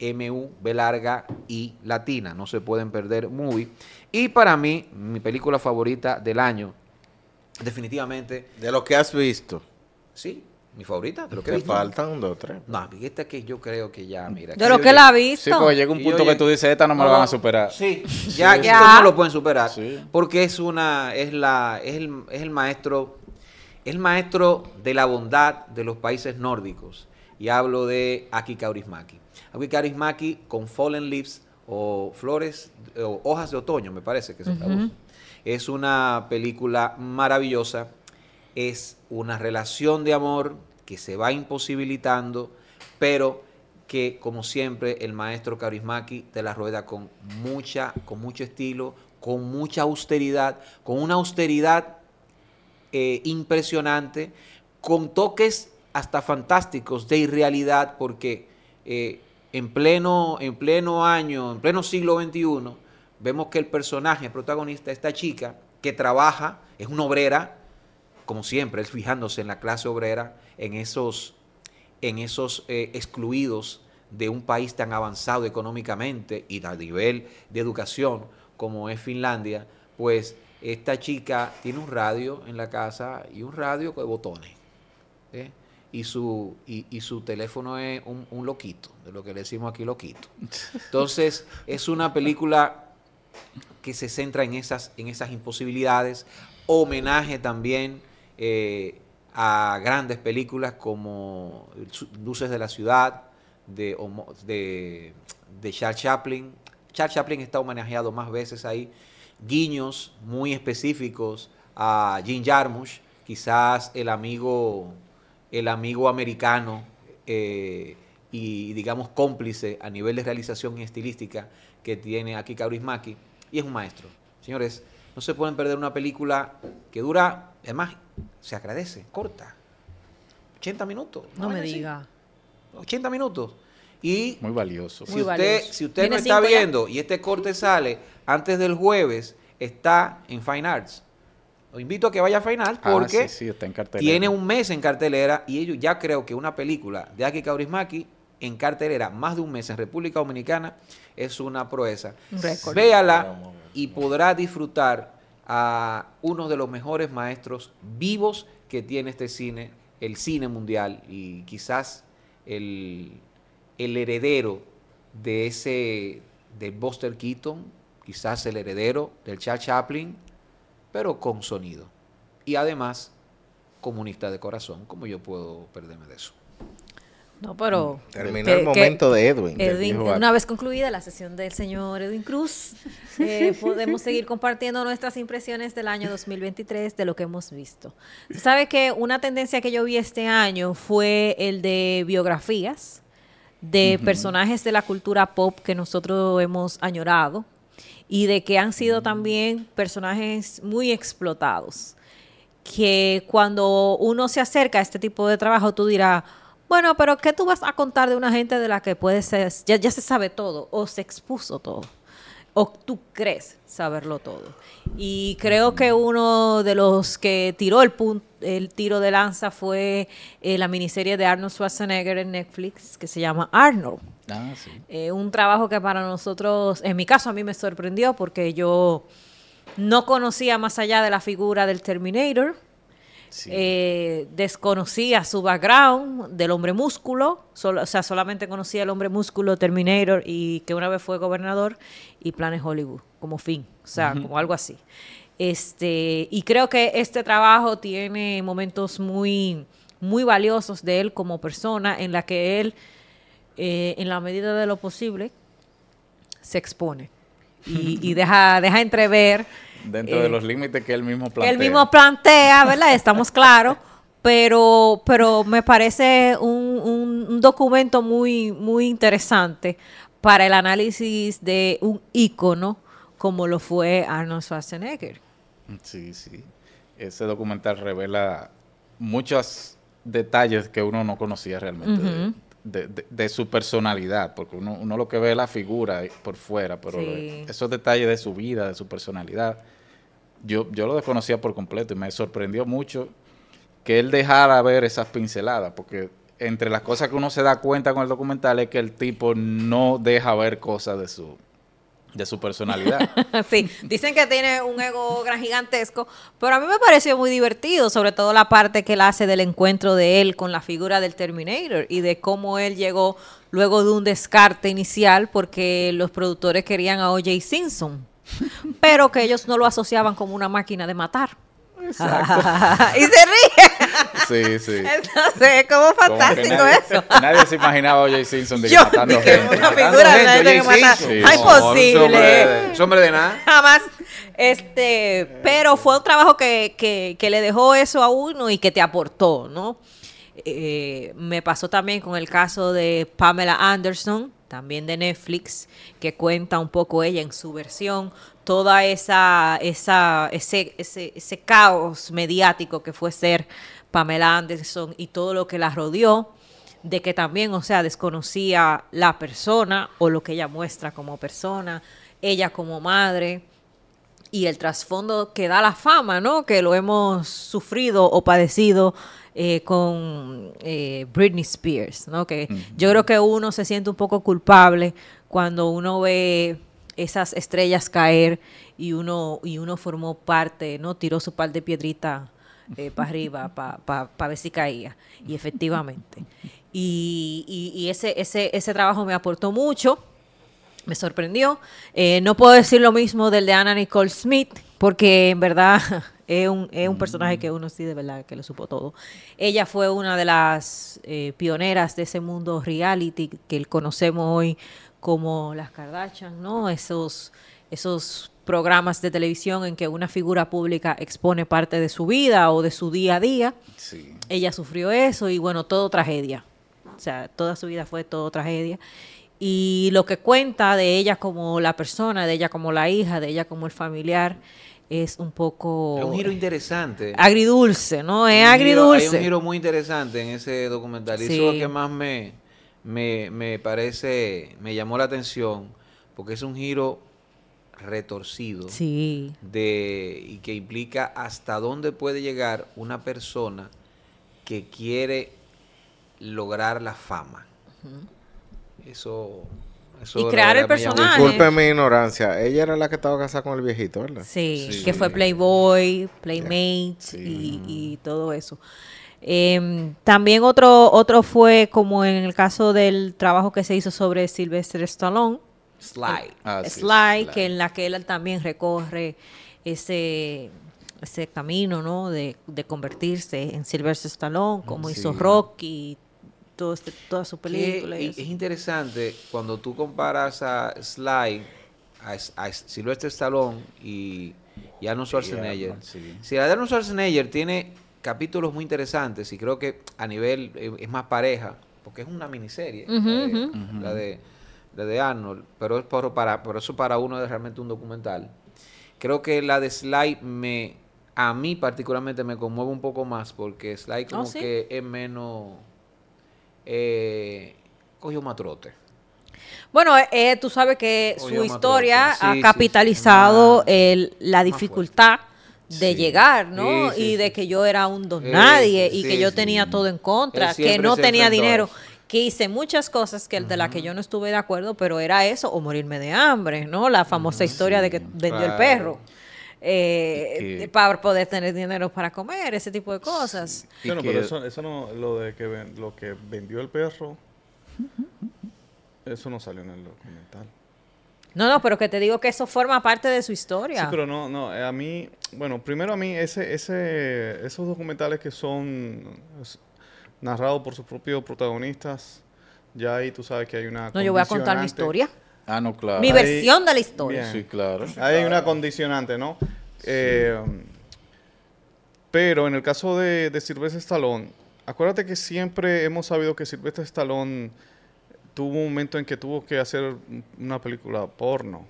M-U-B larga y latina. No se pueden perder Movie. Y para mí, mi película favorita del año, definitivamente, De lo que has visto. sí, mi favorita, de lo que he Te faltan un, dos, tres. No, esta que yo creo que ya, mira. De lo que él ha visto. Sí, porque llega un punto que tú dices, esta no me la van a superar. Sí, ya, Sí, ya no lo pueden superar. Sí. Porque es una, es la, es el, es el maestro, es el maestro de la bondad de los países nórdicos. Y hablo de Aki Kaurismäki. Aki Kaurismäki con Fallen Leaves o Flores, o Hojas de Otoño, me parece que se traduce. Es una película maravillosa. Es una relación de amor que se va imposibilitando, pero que como siempre el maestro Kaurismäki te la rueda con mucha, con mucho estilo, con mucha austeridad, con una austeridad eh, impresionante, con toques hasta fantásticos de irrealidad, porque eh, en, pleno, en pleno año, en pleno siglo XXI, vemos que el personaje, el protagonista, esta chica, que trabaja, es una obrera, como siempre, es fijándose en la clase obrera, en esos, en esos eh, excluidos de un país tan avanzado económicamente y a nivel de educación como es Finlandia, pues esta chica tiene un radio en la casa y un radio con botones. ¿eh? Y, su, y, y su teléfono es un, un loquito, de lo que le decimos aquí loquito. Entonces, es una película que se centra en esas, en esas imposibilidades, homenaje también eh, a grandes películas como Luces de la Ciudad, de, de, Charles Chaplin. Charles Chaplin está homenajeado más veces ahí. Guiños muy específicos a Jim Jarmusch, quizás el amigo, el amigo americano eh, y digamos cómplice a nivel de realización y estilística que tiene aquí Kaurismäki y es un maestro. Señores, no se pueden perder una película que dura, además, se agradece, corta. 80 minutos. No me así. diga. 80 minutos. Y Muy valioso. si Muy usted, valioso. si usted no ¿Tiene está ya? viendo y este corte sale antes del jueves, está en Fine Arts. Lo invito a que vaya a Fine Arts Ah, porque sí, sí, está en cartelera. tiene un mes en cartelera y ellos ya creo que una película de Aki Kaurismäki en cartelera más de un mes en República Dominicana es una proeza. Un récord. Véala y podrá disfrutar a uno de los mejores maestros vivos que tiene este cine, el cine mundial y quizás el, el heredero de ese de Buster Keaton, quizás el heredero del Charles Chaplin, pero con sonido. Y además comunista de corazón, como yo puedo perderme de eso. No, pero... Terminó que- el que- momento de Edwin. Edwin, una vez concluida la sesión del señor Edwin Cruz, eh, podemos seguir compartiendo nuestras impresiones del año 2023 de lo que hemos visto. Tú sabes que una tendencia que yo vi este año fue el de biografías de personajes de la cultura pop que nosotros hemos añorado y de que han sido también personajes muy explotados que cuando uno se acerca a este tipo de trabajo, tú dirás, bueno, pero ¿qué tú vas a contar de una gente de la que puede ser, ya, ya se sabe todo o se expuso todo? o tú crees saberlo todo. Y creo que uno de los que tiró el, el tiro de lanza fue eh, la miniserie de Arnold Schwarzenegger en Netflix que se llama Arnold. Ah, sí. Eh, un trabajo que para nosotros, en mi caso a mí me sorprendió porque yo no conocía más allá de la figura del Terminator eh, desconocía su background del hombre músculo, o sea, solamente conocía el hombre músculo Terminator y que una vez fue gobernador y Planes Hollywood como fin, o sea, como algo así. Este, y creo que este trabajo tiene momentos muy, muy valiosos de él como persona en la que él, eh, en la medida de lo posible, se expone y, y deja, deja entrever Dentro de eh, los límites que él mismo plantea. Él mismo plantea, ¿verdad? Estamos claros. Pero, pero me parece un, documento muy, muy interesante para el análisis de un ícono como lo fue Arnold Schwarzenegger. Sí, sí. Ese documental revela muchos detalles que uno no conocía realmente de, su personalidad, porque uno, uno, lo que ve es la figura por fuera, pero esos detalles de su vida, de su personalidad, yo, yo lo desconocía por completo y me sorprendió mucho que él dejara ver esas pinceladas, porque entre las cosas que uno se da cuenta con el documental es que el tipo no deja ver cosas de su de su personalidad. sí, dicen que tiene un ego gran gigantesco, pero a mí me pareció muy divertido, sobre todo la parte que él hace del encuentro de él con la figura del Terminator y de cómo él llegó luego de un descarte inicial porque los productores querían a O.J. Simpson, pero que ellos no lo asociaban como una máquina de matar. y se ríe. Sí, sí. Entonces, es como fantástico eso. Nadie se imaginaba a O.J. Simpson de matando gente. Una figura de gente que mata. Sí. No, imposible. No, hombre de nada. Jamás. Este, pero fue un trabajo que, que, que le dejó eso a uno y que te aportó, ¿no? Eh, me pasó también con el caso de Pamela Anderson, también de Netflix, que cuenta un poco ella en su versión toda esa, esa ese, ese, ese caos mediático que fue ser Pamela Anderson y todo lo que la rodeó, de que también, o sea, desconocía la persona o lo que ella muestra como persona, ella como madre y el trasfondo que da la fama, ¿no? Que lo hemos sufrido o padecido eh, con eh, Britney Spears, ¿no? Que yo creo que uno se siente un poco culpable cuando uno ve esas estrellas caer y uno y uno formó parte, ¿no? Tiró su par de piedrita eh, para arriba para ver si caía. Y efectivamente. Y, y, ese, ese, ese trabajo me aportó mucho, me sorprendió. Eh, no puedo decir lo mismo del de Anna Nicole Smith, porque en verdad es un, es un personaje que uno sí de verdad que lo supo todo. Ella fue una de las eh, pioneras de ese mundo reality que conocemos hoy como las Kardashian, ¿no? Esos, esos programas de televisión en que una figura pública expone parte de su vida o de su día a día. Ella sufrió eso y bueno, todo tragedia. O sea, toda su vida fue todo tragedia. Y lo que cuenta de ella como la persona, de ella como la hija, de ella como el familiar, es un poco... Es un giro interesante. Agridulce, ¿no? Es agridulce. hay un giro muy interesante en ese documental. Y eso es lo que más me, me, me parece, me llamó la atención, porque es un giro retorcido sí. de y que implica hasta dónde puede llegar una persona que quiere lograr la fama. Eso y crear el personaje. Disculpe mi ignorancia. Ella era la que estaba casada con el viejito, ¿verdad? Sí, que fue Playboy, Playmate y, y, todo eso. Em, también otro, otro fue como en el caso del trabajo que se hizo sobre Sylvester Stallone, Sly. Ah, Sly, que en la que él también recorre ese, ese camino, ¿no? De, convertirse en Sylvester Stallone, como hizo Rocky, todo este, toda su película. es interesante cuando tú comparas a Sly, a, Sylvester Stallone y, y Arnold Schwarzenegger. Si Arnold Schwarzenegger tiene capítulos muy interesantes y creo que a nivel eh, es más pareja, porque es una miniserie, la de de Arnold, pero es por, para, por eso para uno es realmente un documental. Creo que la de Sly me a mí particularmente me conmueve un poco más porque Sly como Oh, ¿sí? que es menos eh, cogió matrote. Bueno, eh, tú sabes que Oye, su historia. Sí, ha sí, capitalizado el- la dificultad de llegar, ¿no? Y de que yo era un don Sí, nadie y que yo tenía todo en contra, que no tenía dinero. Que hice muchas cosas que de las que yo no estuve de acuerdo, pero era eso o morirme de hambre, ¿no? La famosa historia de que vendió el claro. perro. eh, que- para poder tener dinero para comer, ese tipo de cosas. Bueno, que- pero eso, eso no, lo de que ven- lo que vendió el perro, eso no salió en el documental. No, no, pero que te digo que eso forma parte de su historia. Sí, pero no, no, eh, a mí, bueno, primero a mí ese, ese, esos documentales que son es, narrados por sus propios protagonistas, ya ahí tú sabes que hay una no, yo voy a contar mi historia. Ah, no, claro. Mi Ahí- versión de la historia. Bien. Sí, claro. Ahí hay una condicionante, ¿no? Eh, pero en el caso de, de Sylvester Stallone, acuérdate que siempre hemos sabido que Sylvester Stallone tuvo un momento en que tuvo que hacer una película porno.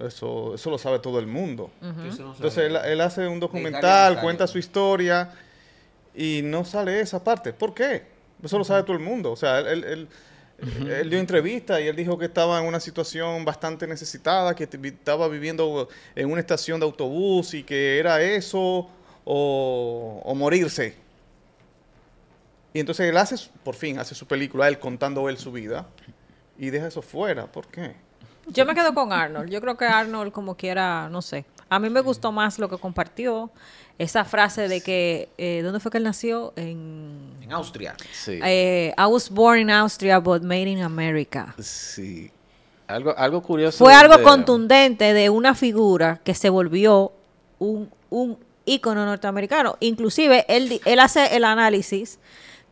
Eso, eso lo sabe todo el mundo. Entonces él, él hace un Italia, documental, Italia. cuenta su historia y no sale esa parte. ¿Por qué? Eso lo sabe todo el mundo. O sea, él, él- él- él dio entrevista y él dijo que estaba en una situación bastante necesitada, que estaba viviendo en una estación de autobús y que era eso o, o morirse. Y entonces él hace, por fin, hace su película, él contando él su vida y deja eso fuera. ¿Por qué? Yo me quedo con Arnold. Yo creo que Arnold, como quiera, no sé. A mí me gustó más lo que compartió. Esa frase de que, eh, ¿dónde fue que él nació? En. En Austria. Sí. eh, I was born in Austria, but made in America. Sí. Algo, algo curioso. Fue algo de- contundente de una figura que se volvió un, un ícono norteamericano. Inclusive, él, di- él hace el análisis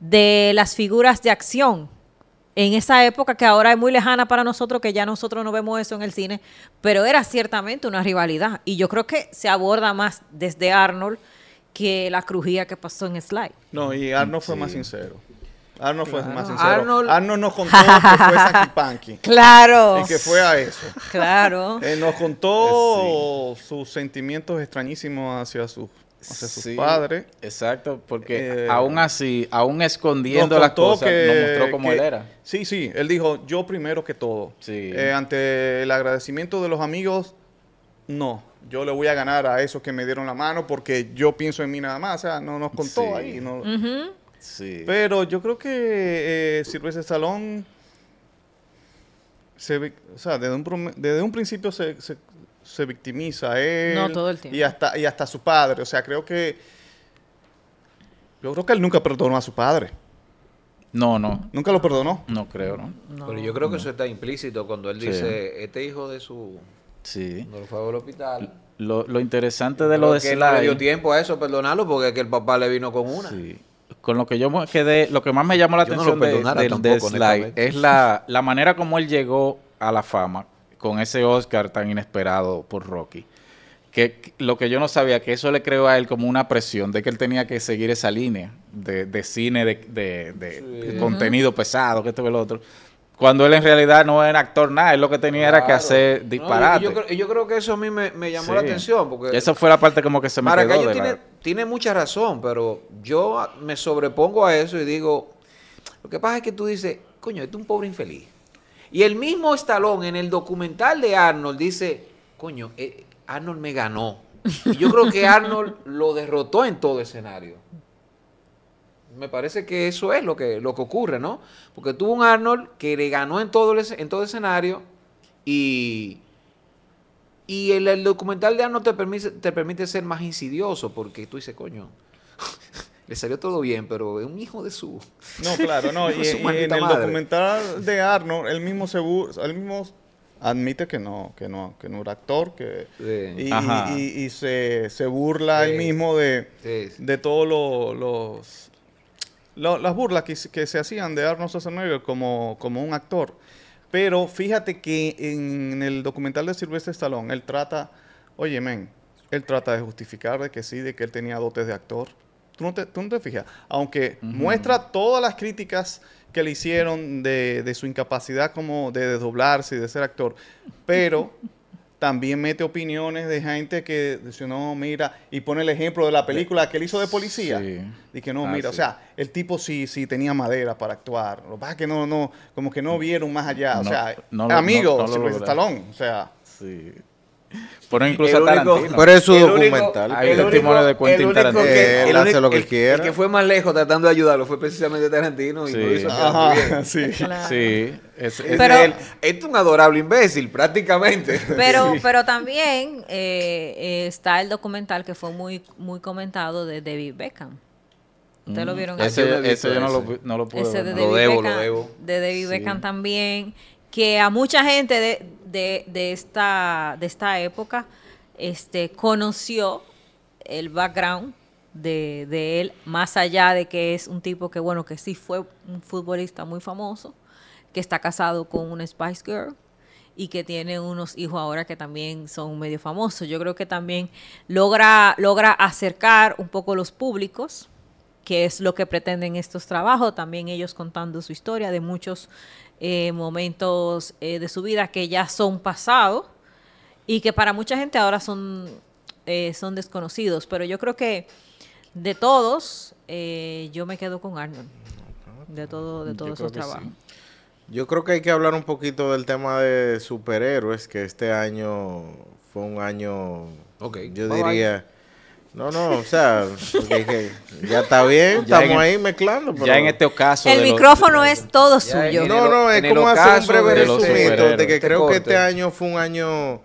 de las figuras de acción en esa época que ahora es muy lejana para nosotros, que ya nosotros no vemos eso en el cine, pero era ciertamente una rivalidad. Y yo creo que se aborda más desde Arnold que la crujía que pasó en Sly. No, y Arnold fue Sí. más sincero. Arnold fue más sincero. Arnold- Arnold, nos contó que fue Saki Panky. Claro. Y que fue a eso. Claro. Eh, nos contó sus sentimientos extrañísimos hacia, sus hacia sus Sí, padres. Exacto, porque Eh, aún así, aún escondiendo las cosas, nos mostró cómo que- él era. Sí, sí, él dijo, yo primero que todo. Sí. Eh, ante el agradecimiento de los amigos, no, yo le voy a ganar a esos que me dieron la mano porque yo pienso en mí nada más. O sea, no nos contó Sí. ahí. no-. Sí. Pero yo creo que eh, Sylvester Stallone, se, o sea, desde un, desde un principio se, se- se victimiza a él. No, todo el tiempo. Y hasta, y hasta su padre. O sea, creo que... Yo creo que él nunca perdonó a su padre. No, no, Nunca lo perdonó. no creo, ¿no? No. Pero yo creo que eso está implícito cuando él Sí. dice, este hijo de su... Sí. Cuando lo fue al hospital. Lo, lo interesante de lo de que él no le dio Sly, tiempo a eso, perdonarlo, porque es que el papá le vino con una. sí, con lo que yo quedé, lo que más me llamó la Yo no atención lo de- de, tampoco, Sly es la, la manera como él llegó a la fama con ese Oscar tan inesperado por Rocky. Que, lo que yo no sabía, que eso le creó a él como una presión de que él tenía que seguir esa línea de, de cine, de, de- contenido pesado, que esto y lo otro. Cuando él en realidad no era actor nada, él lo que tenía era que hacer No, disparate. y yo, creo, y yo creo que eso a mí me, me llamó Sí. la atención, porque Esa fue la parte como que se me quedó Maracayo de tiene, la- tiene mucha razón, pero yo me sobrepongo a eso y digo, lo que pasa es que tú dices, coño, este es un pobre infeliz. Y el mismo Stallone en el documental de Arnold dice, coño, eh, Arnold me ganó. Y yo creo que Arnold lo derrotó en todo escenario. Me parece que eso es lo que, lo que ocurre, ¿no? Porque tuvo un Arnold que le ganó en todo, el en todo escenario y, y el, el documental de Arnold te permite, te permite ser más insidioso porque tú dices, coño, le salió todo bien, pero es un hijo de su... No, claro, no. y, Su y en el madre. documental de Arnold, él mismo se él mismo admite que no, que no, que no era actor, que Sí. y, Ajá. y- y se, se burla él Sí. mismo de, Sí, de todos lo- los lo- las burlas que, se- que se hacían de Arnold Schwarzenegger como, como un actor. Pero fíjate que en el documental de Sylvester Stallone, él trata, oye, men, él trata de justificar de que sí, de que él tenía dotes de actor. Tú no te, tú no te fijas. Aunque muestra todas las críticas que le hicieron de, de su incapacidad como de desdoblarse y de ser actor. Pero también mete opiniones de gente que dice, no, mira, y pone el ejemplo de la película que él hizo de policía. Sí. Y que no, Ah, mira, o sea, el tipo sí, sí tenía madera para actuar. Lo que pasa es que no, no, como que no vieron más allá. o sea, no amigo, no- lograron. Stallone, o sea. Sí. Ponen incluso El a único- Tarantino. Pero es su El único- documental. Hay el un testimonio único- de Quentin único Tarantino. Él el hace único- lo que el- quiera. El que fue más lejos tratando de ayudarlo fue precisamente Tarantino y Sí. lo hizo quedar muy bien. Ajá, sí. Claro. Sí. es- es- Pero- Él, es un adorable imbécil, prácticamente. Pero, pero también eh, está el documental que fue muy, muy comentado de David Beckham. ¿Ustedes lo vieron? Ese- yo ese, yo no lo, no lo pude Ese ver, de. Lo David debo, lo Beckham, debo. de David Sí. Beckham también, que a mucha gente de, de, esta, de esta época este, conoció el background de, de él, más allá de que es un tipo que, bueno, que sí fue un futbolista muy famoso, que está casado con una Spice Girl y que tiene unos hijos ahora que también son medio famosos. Yo creo que también logra, logra acercar un poco los públicos que es lo que pretenden estos trabajos, también ellos contando su historia de muchos eh, momentos eh, de su vida que ya son pasados y que para mucha gente ahora son, eh, son desconocidos, pero yo creo que de todos eh, yo me quedo con Arnold, de, todo, de todos esos sí. trabajos. Yo creo que hay que hablar un poquito del tema de superhéroes, que este año fue un año, Ok, yo bye bye. diría, no, no, o sea, ya está bien, Ya en estamos ahí mezclando. Ya pero- en este caso. El los- micrófono es todo Ya suyo. en No, no, es como hacer un ocaso breve resumito de que Este creo que corte. este año fue un año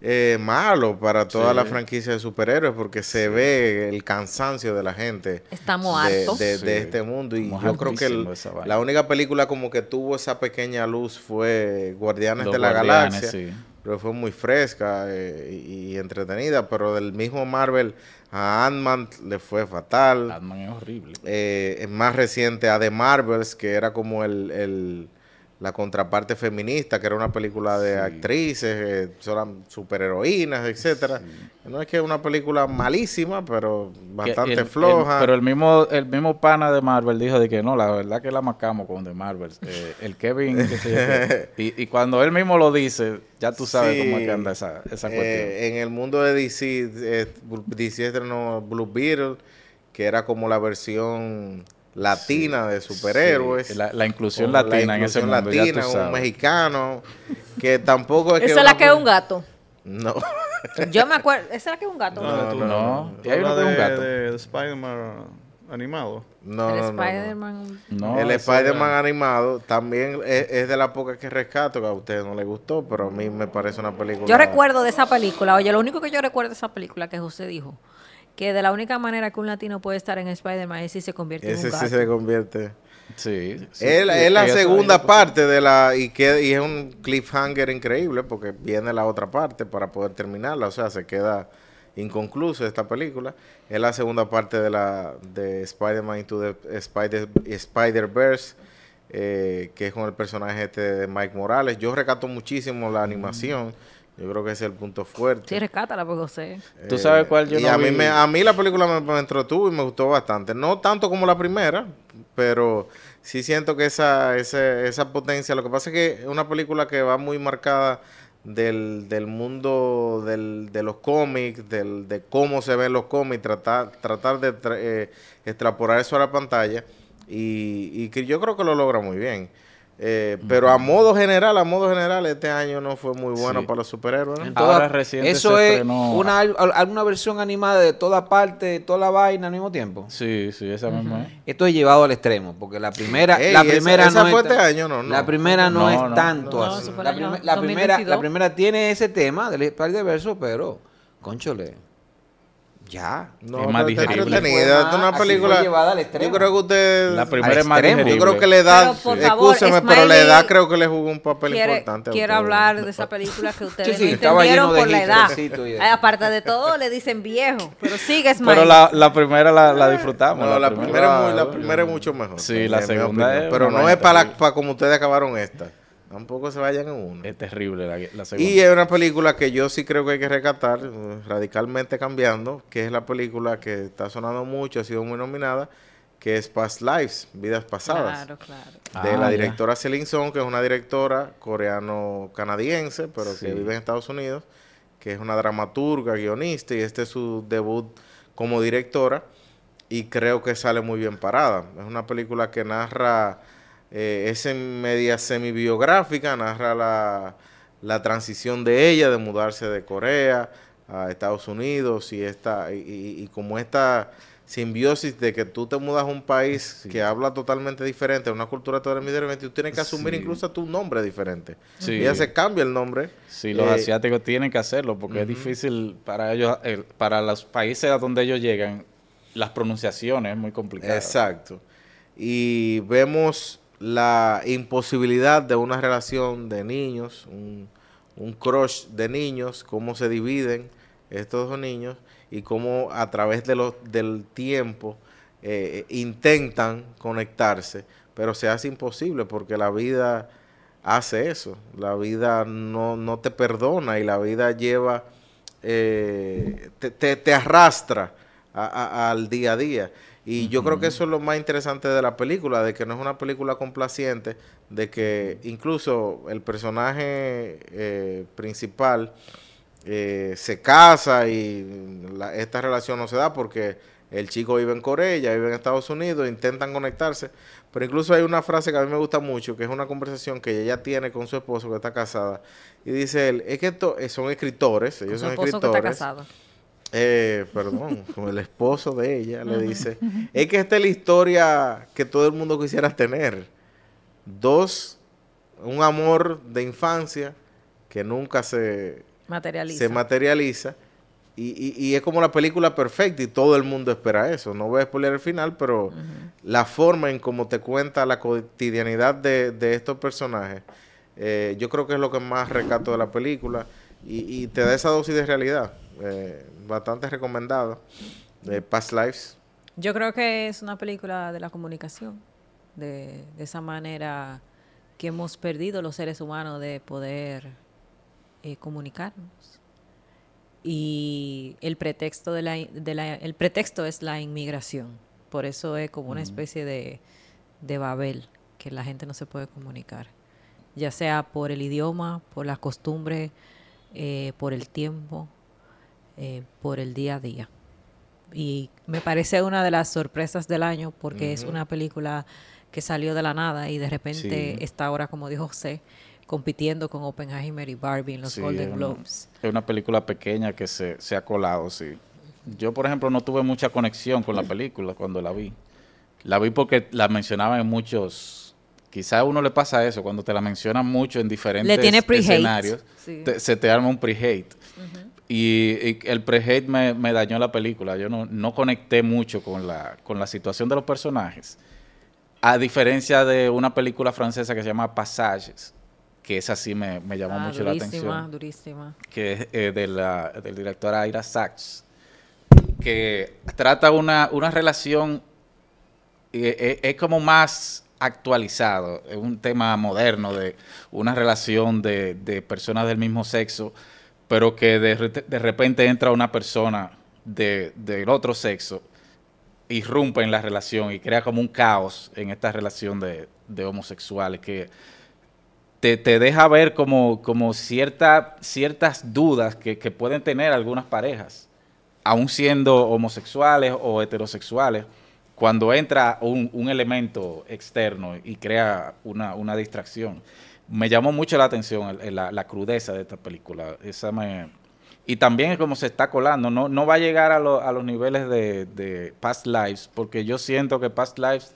eh, malo para toda Sí. la franquicia de superhéroes porque se ve el cansancio de la gente Estamos de, hartos. de- de Sí. este mundo y Estamos yo creo que el- la única película como que tuvo esa pequeña luz fue Guardianes Los de la Guardianes, Galaxia sí. pero fue muy fresca eh, y, y entretenida pero del mismo Marvel a Ant-Man le fue fatal Batman es horrible. eh, es más reciente a The Marvels, que era como el, el- la contraparte feminista, que era una película de actrices, eh, son superheroínas, etcétera. No es que es una película malísima, pero Que bastante el- el- floja. pero el mismo, el mismo pana de Marvel dijo de que no, la verdad que la macamos con The Marvel. Eh, el Kevin, yo qué. y, y cuando él mismo lo dice, ya tú sabes Sí. cómo es que anda esa, esa cuestión. Eh, en el mundo de DC, eh, DC estrenó Blue Beetle, que era como la versión latina de superhéroes. Sí, la, la inclusión Con la latina en ese inclusión mundo, ya latina, tú un sabes. mexicano, que tampoco es que... Esa es la que es un gato. No. Yo me acuerdo, esa es la que es un gato. No, No, Y hay uno hablas que es un de- gato. de- de Spider-Man animado. No, el no. Spider-Man. No, el ese Spider-Man era- animado también es, es de las pocas que rescato, que a ustedes no les gustó, pero a mí me parece una película... Yo recuerdo de esa película, oye, lo único que yo recuerdo de esa película que José dijo, que de la única manera que un latino puede estar en Spider-Man es si se convierte en Ese un gato. sí se convierte... Sí. sí. es, Y- es la segunda parte de la... Y, que, y es un cliffhanger increíble porque viene la otra parte para poder terminarla. O sea, se queda inconclusa esta película. Es la segunda parte de la de Spider-Man Into the Spider, Spider-Verse, eh, que es con el personaje este de Mike Morales. Yo recato muchísimo la animación. Yo creo que ese es el punto fuerte. Sí, rescátala, pues José. ¿Tú sabes cuál yo y no a mí, vi? me, a mí la película me, me entretuvo y me gustó bastante. No tanto como la primera, pero sí siento que esa, ese- esa potencia... Lo que pasa es que es una película que va muy marcada del, del mundo del- de los cómics, del, de cómo se ven los cómics, tratar, tratar de tra- eh, extrapolar eso a la pantalla y, y que yo creo que lo logra muy bien. Eh, Pero a modo general, a modo general, este año no fue muy bueno Sí. para los superhéroes. ¿no? Ahora reciente eso se es estrenó- una, al- alguna versión animada de toda parte, toda la vaina al mismo tiempo. Sí, sí, esa misma es. Esto es llevado al extremo, porque la primera, Ey, la primera esa no fue es este año, no, no. La primera no, No, es no, tanto no. así. La, primer- la primera, 2022. la primera tiene ese tema del Spider-Verse, pero, conchole, ya. No, Es más digerible. entretenida. Es una película. llevada al extremo. Yo creo que usted. La primera es más digerible. Yo creo que le da. Escúcheme, pero le da, creo que le jugó un papel Quiere, importante. usted. hablar de esa película que ustedes Sí, sí, no entendieron por la edad. de- Ay, aparte de todo, le dicen viejo. Pero sigue, Smiley. Pero la, la primera la, la disfrutamos. No, la primera, es muy- la primera es mucho mejor. Sí, la segunda es Pero no es para, para como ustedes acabaron esta. Tampoco se vayan en uno. Es terrible la, la segunda. Y es una película que yo sí creo que hay que rescatar, eh, radicalmente cambiando, que es la película que está sonando mucho, ha sido muy nominada, que es Past Lives, Vidas Pasadas. Claro, claro. de Ah, la ya. directora Celine Song, que es una directora coreano-canadiense, pero que vive en Estados Unidos que es una dramaturga, guionista, y este es su debut como directora, y creo que sale muy bien parada. Es una película que narra, eh, es en media semi-biográfica, narra la, la transición de ella de mudarse de Corea a Estados Unidos y, esta, y, y- y como esta simbiosis de que tú te mudas a un país que habla totalmente diferente, una cultura totalmente diferente, tú tienes que asumir Sí. incluso tu nombre diferente. Sí. Ella se cambia el nombre. Sí, los Eh, asiáticos tienen que hacerlo porque es difícil para ellos, el- para los países a donde ellos llegan, las pronunciaciones es muy complicado. Exacto. Y vemos la imposibilidad de una relación de niños, un, un crush de niños, cómo se dividen estos dos niños y cómo a través de los, del tiempo eh, intentan conectarse, pero se hace imposible porque la vida hace eso. La vida no, no te perdona y la vida lleva, eh, te, te- te arrastra al día a día. Y yo creo que eso es lo más interesante de la película, de que no es una película complaciente, de que incluso el personaje eh, principal eh, se casa y la- esta relación no se da porque el chico vive en Corea, ella vive en Estados Unidos, intentan conectarse, pero incluso hay una frase que a mí me gusta mucho, que es una conversación que ella tiene con su esposo que está casada, y dice él, es que esto, eh, son escritores, ellos son esposo que escritores. está casado. Eh, perdón, con el esposo de ella, le dice, es que esta es la historia que todo el mundo quisiera tener. Dos, un amor de infancia que nunca se, Materializa. se materializa. Y, y- y es como la película perfecta y todo el mundo espera eso. No voy a spoiler el final, pero la forma en cómo te cuenta la cotidianidad de, de estos personajes, eh, yo creo que es lo que más recato de la película y, y te da esa dosis de realidad. Eh, bastante recomendado. De Past Lives. Yo creo que es una película de la comunicación, de, de esa manera que hemos perdido los seres humanos de poder eh, comunicarnos. Y el pretexto de la, de la- el pretexto es la inmigración. Por eso es como una especie de, de Babel, que la gente no se puede comunicar. Ya sea por el idioma, por la costumbre, eh, por el tiempo, eh, por el día a día y me parece una de las sorpresas del año porque es una película que salió de la nada y de repente Sí. está ahora, como dijo José, compitiendo con Oppenheimer y Barbie en los Sí, Golden es una- Globes. Es una película pequeña que se, se ha colado, sí. Yo, por ejemplo, no tuve mucha conexión con la película cuando la vi. La vi porque la mencionaban en muchos... Quizá a uno le pasa eso, cuando te la mencionan mucho en diferentes tiene escenarios, Sí. te- se te arma un pre-hate. Y, y el pre-hate me, me dañó la película. Yo no, no conecté mucho con la, con la situación de los personajes. A diferencia de una película francesa que se llama Passages, que esa sí me, me llamó Ah, mucho la durísima, atención durísima. que es eh, de la, del director Ira Sachs, que trata una, una relación, eh, eh, es como más actualizado, es un tema moderno de una relación de, de personas del mismo sexo, pero que de, de repente entra una persona de, del otro sexo, irrumpe en la relación y crea como un caos en esta relación de, de homosexuales que te, te deja ver como, como cierta, ciertas dudas que, que pueden tener algunas parejas, aun siendo homosexuales o heterosexuales, cuando entra un, un elemento externo y crea una, una distracción. Me llamó mucho la atención el- el- la, la crudeza de esta película. Esa me, y también es como se está colando. No, no va a llegar a, lo- a los niveles de, de Past Lives, porque yo siento que Past Lives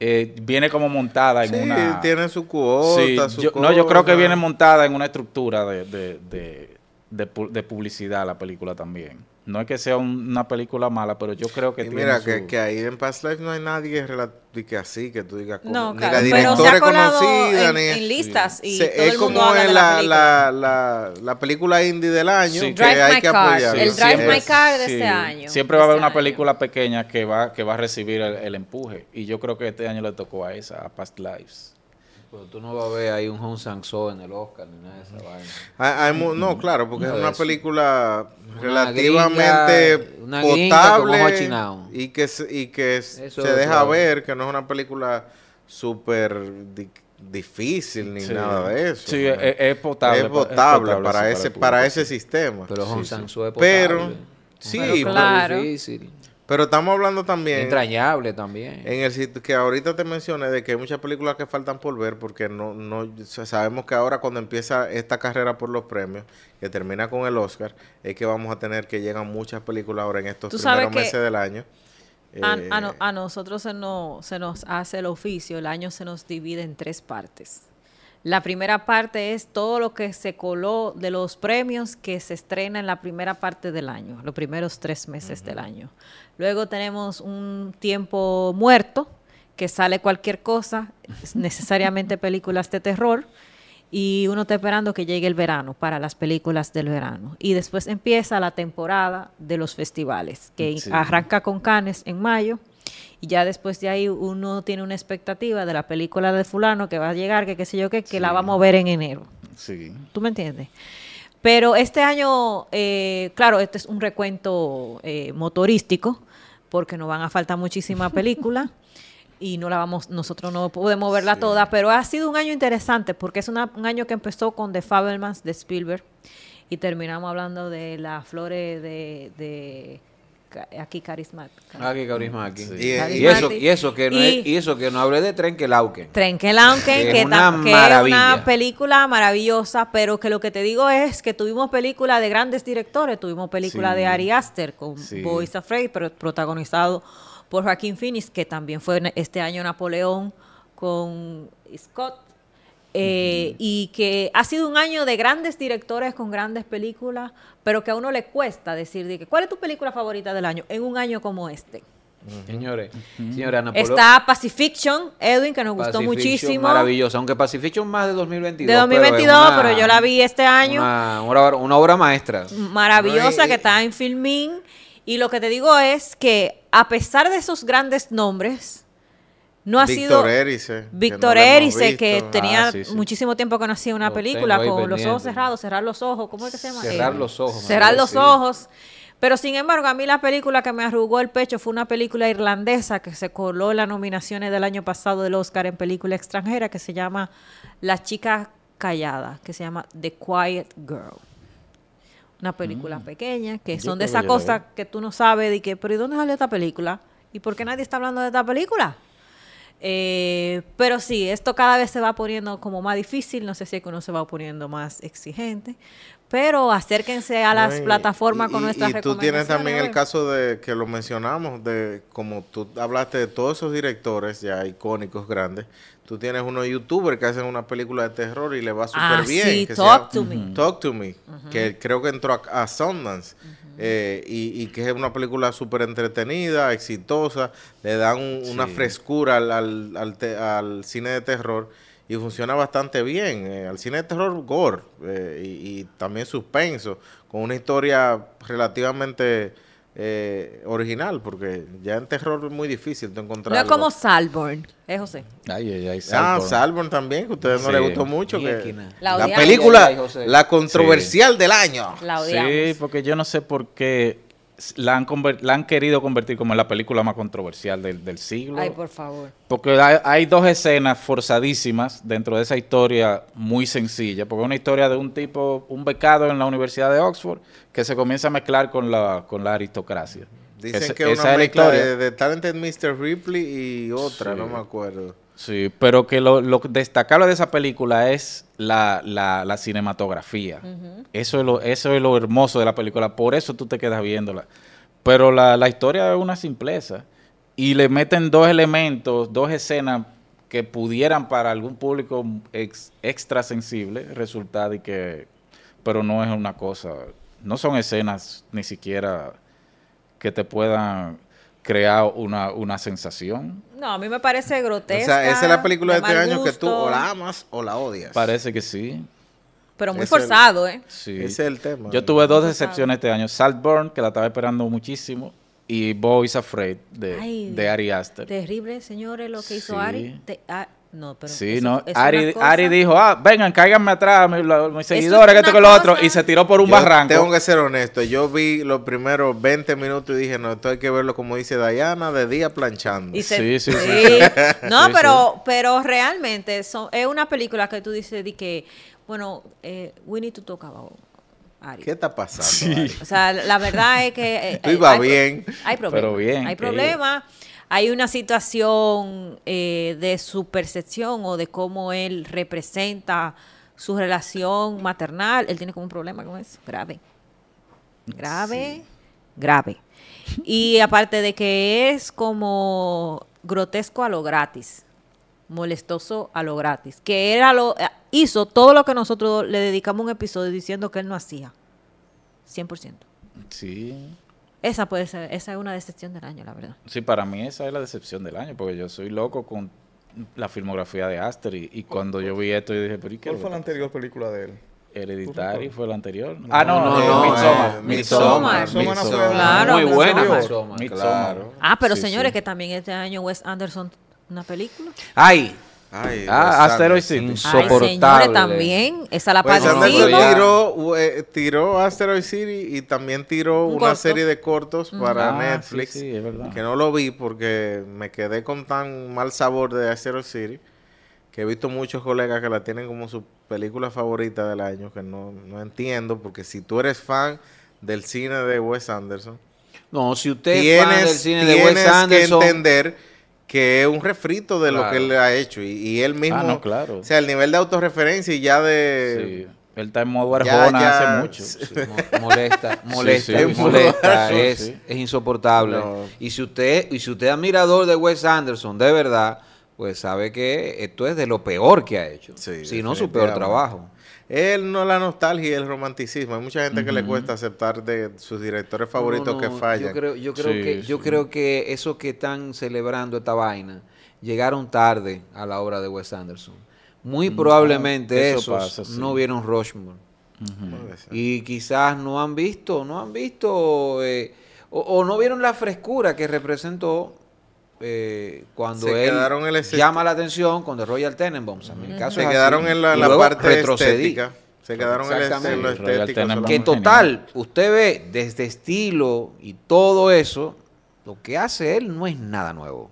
eh, viene como montada en Sí, una... tiene su cuota, Sí, su yo- no, yo creo que viene montada en una estructura de, de, de publicidad la película también. No es que sea un- una película mala, pero yo creo que Y tiene mira, su- que, que ahí en Past Life no hay nadie que así, que tú digas, como- No, ni claro, la pero se directora ha conocida, en, ni... en listas y Se- todo es el mundo como habla en de la, la película. la, la, la película indie del año, Sí. que Drive hay My que Car, apoyar. el Drive siempre- My Car de este año, Siempre de va a haber este una año. película pequeña que va, que va a recibir el, el empuje. Y yo creo que este año le tocó a esa, a Past Lives. Pero tú no vas a ver ahí un Hong Sang-soo en el Oscar ni nada de esa vaina. Hay- hay no, claro, porque Una es una esas. película Una relativamente una gringa como potable y que, se- y que Eso se es deja otro- ver que no es una película súper di- difícil ni Sí. nada de eso. Sí, es, es potable. es pa- potable para, ese para sí. ese sistema. Pero Hong Sang-soo es Pero, potable. sí, Pero pero, claro. difícil. Pero estamos hablando también Entrañable también. en el sitio que ahorita te mencioné de que hay muchas películas que faltan por ver porque no, no sabemos que ahora cuando empieza esta carrera por los premios, que termina con el Oscar, es que vamos a tener que llegan muchas películas ahora en estos Tú sabes primeros que meses del año. A, Eh, a no- a nosotros se nos, se nos hace el oficio, el año se nos divide en tres partes. La primera parte es todo lo que se coló de los premios que se estrena en la primera parte del año, los primeros tres meses del año. Luego tenemos un tiempo muerto, que sale cualquier cosa, necesariamente películas de terror, y uno está esperando que llegue el verano para las películas del verano. Y después empieza la temporada de los festivales, que Sí. arranca con Cannes en mayo. Y ya después de ahí uno tiene una expectativa de la película de fulano que va a llegar, que qué sé yo qué, que la vamos a ver en enero. Sí. ¿Tú me entiendes? Pero este año, eh, claro, este es un recuento eh, motorístico, porque nos van a faltar muchísimas películas y no la vamos, nosotros no podemos verla toda, pero ha sido un año interesante porque es una- un año que empezó con The Fabelmans de Spielberg y terminamos hablando de las flores de, aquí carismática. Aquí. Y- Y, eso, y eso que no Y- es- y eso que no hablé de Trenkelauken. Trenkelauken, Que que, es una que es una maravilla. película maravillosa, pero que lo que te digo es que tuvimos películas de grandes directores, tuvimos película Sí. de Ari Aster con Sí. Boys Afraid, pero protagonizado por Joaquín Phoenix, que también fue este año Napoleón con Scott. Eh, Y que ha sido un año de grandes directores con grandes películas, pero que a uno le cuesta decir, de que, ¿cuál es tu película favorita del año en un año como este? Señores, señora Napoleón. Está Pacifiction, Edwin, que nos gustó Pacifiction, muchísimo. Maravillosa, aunque Pacifiction más de 2022. de 2022, pero, es pero, una- yo la vi este año. Una, una obra, una obra maestra. maravillosa No, y- que está en Filmin. Y lo que te digo es que a pesar de esos grandes nombres, no ha sido Víctor Erice. que Víctor no Erice, que tenía Ah, sí, sí. muchísimo tiempo que no hacía una Lo película con los ojos cerrados, cerrar los ojos, ¿cómo es que se llama? Cerrar los ojos, Cerrar los sí. ojos. Pero sin embargo, a mí la película que me arrugó el pecho fue una película irlandesa que se coló en las nominaciones del año pasado del Oscar en película extranjera que se llama La chica callada, que se llama The Quiet Girl. Una película pequeña, que Yo son de esas cosas que tú no sabes de que, pero ¿y dónde salió esta película? ¿Y por qué nadie está hablando de esta película? Eh, pero sí, esto cada vez se va poniendo como más difícil, no sé si es que uno se va poniendo más exigente, pero acérquense a las No, y- plataformas y- con y- nuestras Y tú tienes también el caso de que lo mencionamos, de como tú hablaste de todos esos directores ya icónicos grandes. Tú tienes unos youtubers que hacen una película de terror y le va súper Ah, bien. sí, que Talk llama to Me. Talk to Me, que creo que entró a, a Sundance. Eh, y, y que es una película súper entretenida, exitosa, le dan un- una frescura al, al, al te- al cine de terror y funciona bastante bien. eh, al cine de terror, gore eh, y, y también suspenso, con una historia relativamente eh, original, porque ya en terror es muy difícil de encontrar. No es como Salborn, es José. Ay, ay, ay. Ah, Salborn. Salborn también, que a ustedes no Sí. les gustó mucho. Que. La la película, Ay, ay, José. la controversial del año. La odiamos. Sí, porque yo no sé por qué la han, conver- la han querido convertir como en la película más controversial del, del siglo. Ay, por favor. Porque hay, hay dos escenas forzadísimas dentro de esa historia muy sencilla, porque es una historia de un tipo, un becado en la Universidad de Oxford, que se comienza a mezclar con la, con la aristocracia. Dicen que una mezcla historia. de, de Talented Mr. Ripley y otra, Sí. no me acuerdo. Sí, pero que lo, lo destacable de esa película es la, la, la cinematografía. eso, es lo, eso es lo hermoso de la película, por eso tú te quedas viéndola. Pero la, la historia es una simpleza. Y le meten dos elementos, dos escenas que pudieran para algún público ex- extra sensible resultar y que... Pero no es una cosa... No son escenas ni siquiera que te puedan crear una, una sensación. No, a mí me parece O grotesca. sea, esa es la película de este año que tú o la amas o la odias. Parece que sí. Pero muy el- forzado, ¿eh? Sí. Ese es el tema. Yo tuve dos decepciones este año. Saltburn, que la estaba esperando muchísimo, y Boys Afraid, de, Ay, de Ari Aster. Terrible, señores, lo que hizo Sí. Ari. Te- ah, No, pero Sí, eso- no. es Ari, cosa- Ari dijo, ah, vengan, cáiganme atrás, mis, mis es seguidores, que esto que lo otro. Y se tiró por un Yo barranco. Tengo que ser honesto. Yo vi los primeros 20 minutos y dije, no, esto hay que verlo como dice Diana, de día planchando. Y se- Sí, sí, sí, sí. sí. No, Sí, pero, pero realmente son, es una película que tú dices de que, bueno, eh, we need to talk about Ari. ¿Qué está pasando? Ari? O sea, la verdad es que... eh, Tú eh, ibas bien. Hay problemas. Pero bien, Hay que- problemas. Hay una situación eh, de su percepción o de cómo él representa su relación maternal. Él tiene como un problema con eso. Grave. Grave. Grave. Y aparte de que es como grotesco a lo gratis. Molestoso a lo gratis. Que era lo, eh, hizo todo lo que nosotros le dedicamos un episodio diciendo que él no hacía. 100%. Sí. Esa puede ser, esa es una decepción del año, la verdad. Sí, para mí esa es la decepción del año, porque yo soy loco con la filmografía de Aster. Y, y cuando yo vi esto, yo dije, pero ¿y qué? ¿Cuál fue la anterior película de él? Hereditary fue la anterior. Ah, no, no, no, no, Midsommar. Claro, Muy buena, Midsommar. Midsommar, Midsommar. claro. Ah, pero Sí, señores, sí. que también este año Wes Anderson, una película. Ay, Ay, Ah, Asteroid. City. Ay, Insoportable. señores, también. Esa la ya. tiró, eh, tiró Asteroid City y también tiró Un una corto. serie de cortos para Ah, Netflix. sí, sí, es verdad. Que no lo vi porque me quedé con tan mal sabor de Asteroid City que he visto muchos colegas que la tienen como su película favorita del año, que no, no entiendo, porque si tú eres fan del cine de Wes Anderson, no, si usted es fan del tienes, cine de tienes Wes Anderson, que entender que es un refrito de lo que él ha hecho y, y él mismo, Ah, no, claro. o sea, el nivel de autorreferencia y ya de... Sí. Él está en modo Arjona ya, hace mucho. sí. molesta, molesta, sí, molesta, es, sí. es insoportable. No. Y si usted, y si usted es admirador de Wes Anderson, de verdad, pues sabe que esto es de lo peor que ha hecho. Sí, si no su peor trabajo. Él no la nostalgia y el romanticismo. Hay mucha gente que le cuesta aceptar de sus directores favoritos No, que fallan. Yo creo, yo creo Sí, que, yo creo que esos que están celebrando esta vaina llegaron tarde a la obra de Wes Anderson. Muy probablemente eso esos pasa, sí. no vieron Rushmore. Y quizás no han visto, no han visto, eh, o, o no vieron la frescura que representó eh, cuando Se él llama la atención con The Royal Tenenbaums. En mi caso Se es quedaron así. en la, la parte retrocedí. estética. Se quedaron en, lo Royal estético. Que total, usted ve desde estilo y todo eso, lo que hace él no es nada nuevo.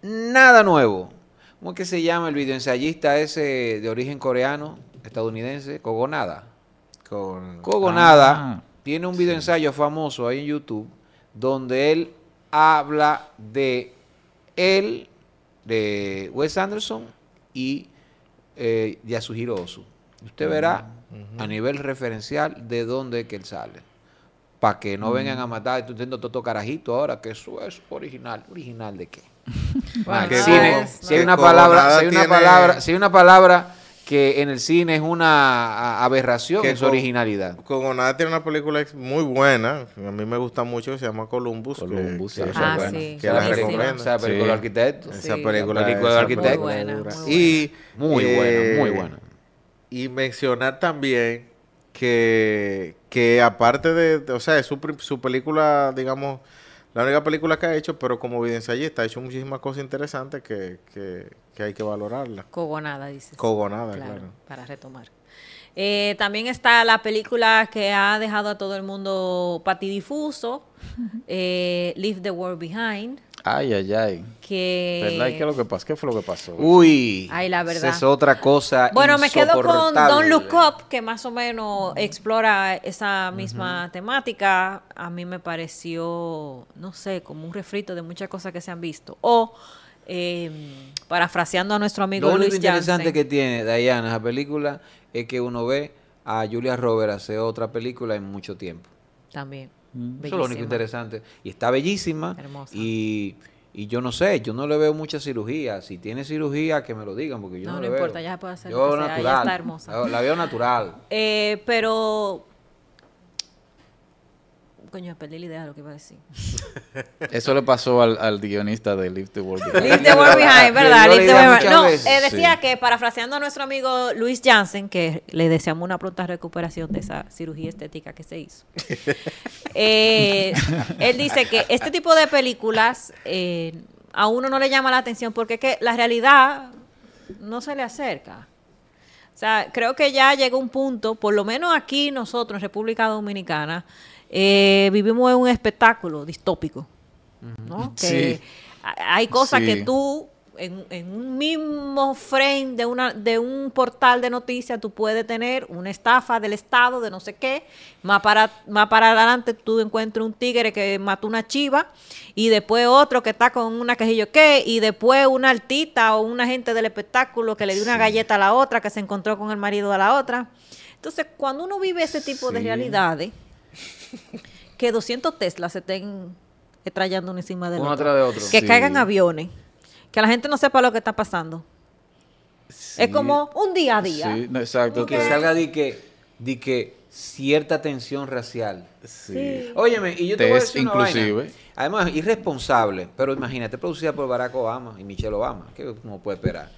Nada nuevo. ¿Cómo es que se llama el videoensayista ese de origen coreano, estadounidense? Kogonada. Con- Kogonada Ah, tiene un videoensayo famoso ahí en YouTube donde él habla de él, de Wes Anderson y eh, Yasuhiro Ozu. Usted verá a nivel referencial de dónde es que él sale. Para que no vengan a matar, estoy diciendo todo carajito ahora, que eso es original. ¿Original de qué? Bueno, no si hay una palabra, si hay una palabra, si hay una palabra que en el cine es una aberración, Que es con- originalidad. Kogonada tiene una película muy buena, a mí me gusta mucho, que se llama Columbus. Columbus, que, Ah, sí. que la recomiendo. O sea, película Sí. de arquitecto. Esa Sí. película, La película de esa arquitecto. Muy buena, muy Y, Muy eh, buena, muy buena. Y mencionar también que, que aparte de, de- o sea, es su, su película, digamos, la única película que ha hecho, pero como videoensayista ha hecho muchísimas cosas interesantes que, que, que hay que valorarla. Cogonada, dices. Cogonada, Claro, claro. para retomar. Eh, también está la película que ha dejado a todo el mundo patidifuso, eh, Leave the World Behind, Ay, ay, ay. que... ¿Verdad? ¿Y qué, es lo que pasó? ¿Qué fue lo que pasó? Uy. Ay, la verdad. esa es otra cosa. Bueno, me quedo con. Don't Look Up, que más o menos explora esa misma temática. A mí me pareció, no sé, como un refrito de muchas cosas que se han visto. O, eh, parafraseando a nuestro amigo Lo único Luis interesante Jansen, que tiene Diana esa película es que uno ve a Julia Roberts hacer otra película en mucho tiempo. también. Eso es lo único Bellísima. interesante. Y está bellísima. Hermosa. Y, y yo no sé, yo no le veo mucha cirugía. Si tiene cirugía, que me lo digan, porque yo No, no, no le importa, veo. ya puede hacer Yo sea, natural. está hermosa. La, la veo natural. Eh, pero, coño, perdí la idea de lo que iba a decir. Eso le pasó al, al guionista de Leave the World Behind. Leave the world behind, ¿verdad? Leave the world behind. No, eh, decía sí. que parafraseando a nuestro amigo Luis Jansen, que le deseamos una pronta recuperación de esa cirugía estética que se hizo. eh, él dice que este tipo de películas eh, a uno no le llama la atención porque es que la realidad no se le acerca. O sea, creo que ya llega un punto, por lo menos aquí nosotros en República Dominicana, eh, vivimos en un espectáculo distópico. ¿no? Que Sí. hay cosas Sí. que tú, en, en un mismo frame de, una, de un portal de noticias, tú puedes tener una estafa del Estado, de no sé qué. Más para, más para adelante tú encuentras un tigre que mató una chiva y después otro que está con una quejillo qué y después una altita o una gente del espectáculo que le dio una galleta a la otra, que se encontró con el marido a la otra. Entonces, cuando uno vive ese tipo de realidades, que 200 Teslas se estén estrellando uno encima del Uno otro, atrás de otro. que Sí. caigan aviones, que la gente no sepa lo que está pasando. Es como un día a día. Sí, no, exacto. Que que- salga de que, de que cierta tensión racial. sí. Óyeme, y yo te, Te voy a decir una vaina. inclusive. Además, irresponsable, pero imagínate, producida por Barack Obama y Michelle Obama. ¿Qué uno puede esperar?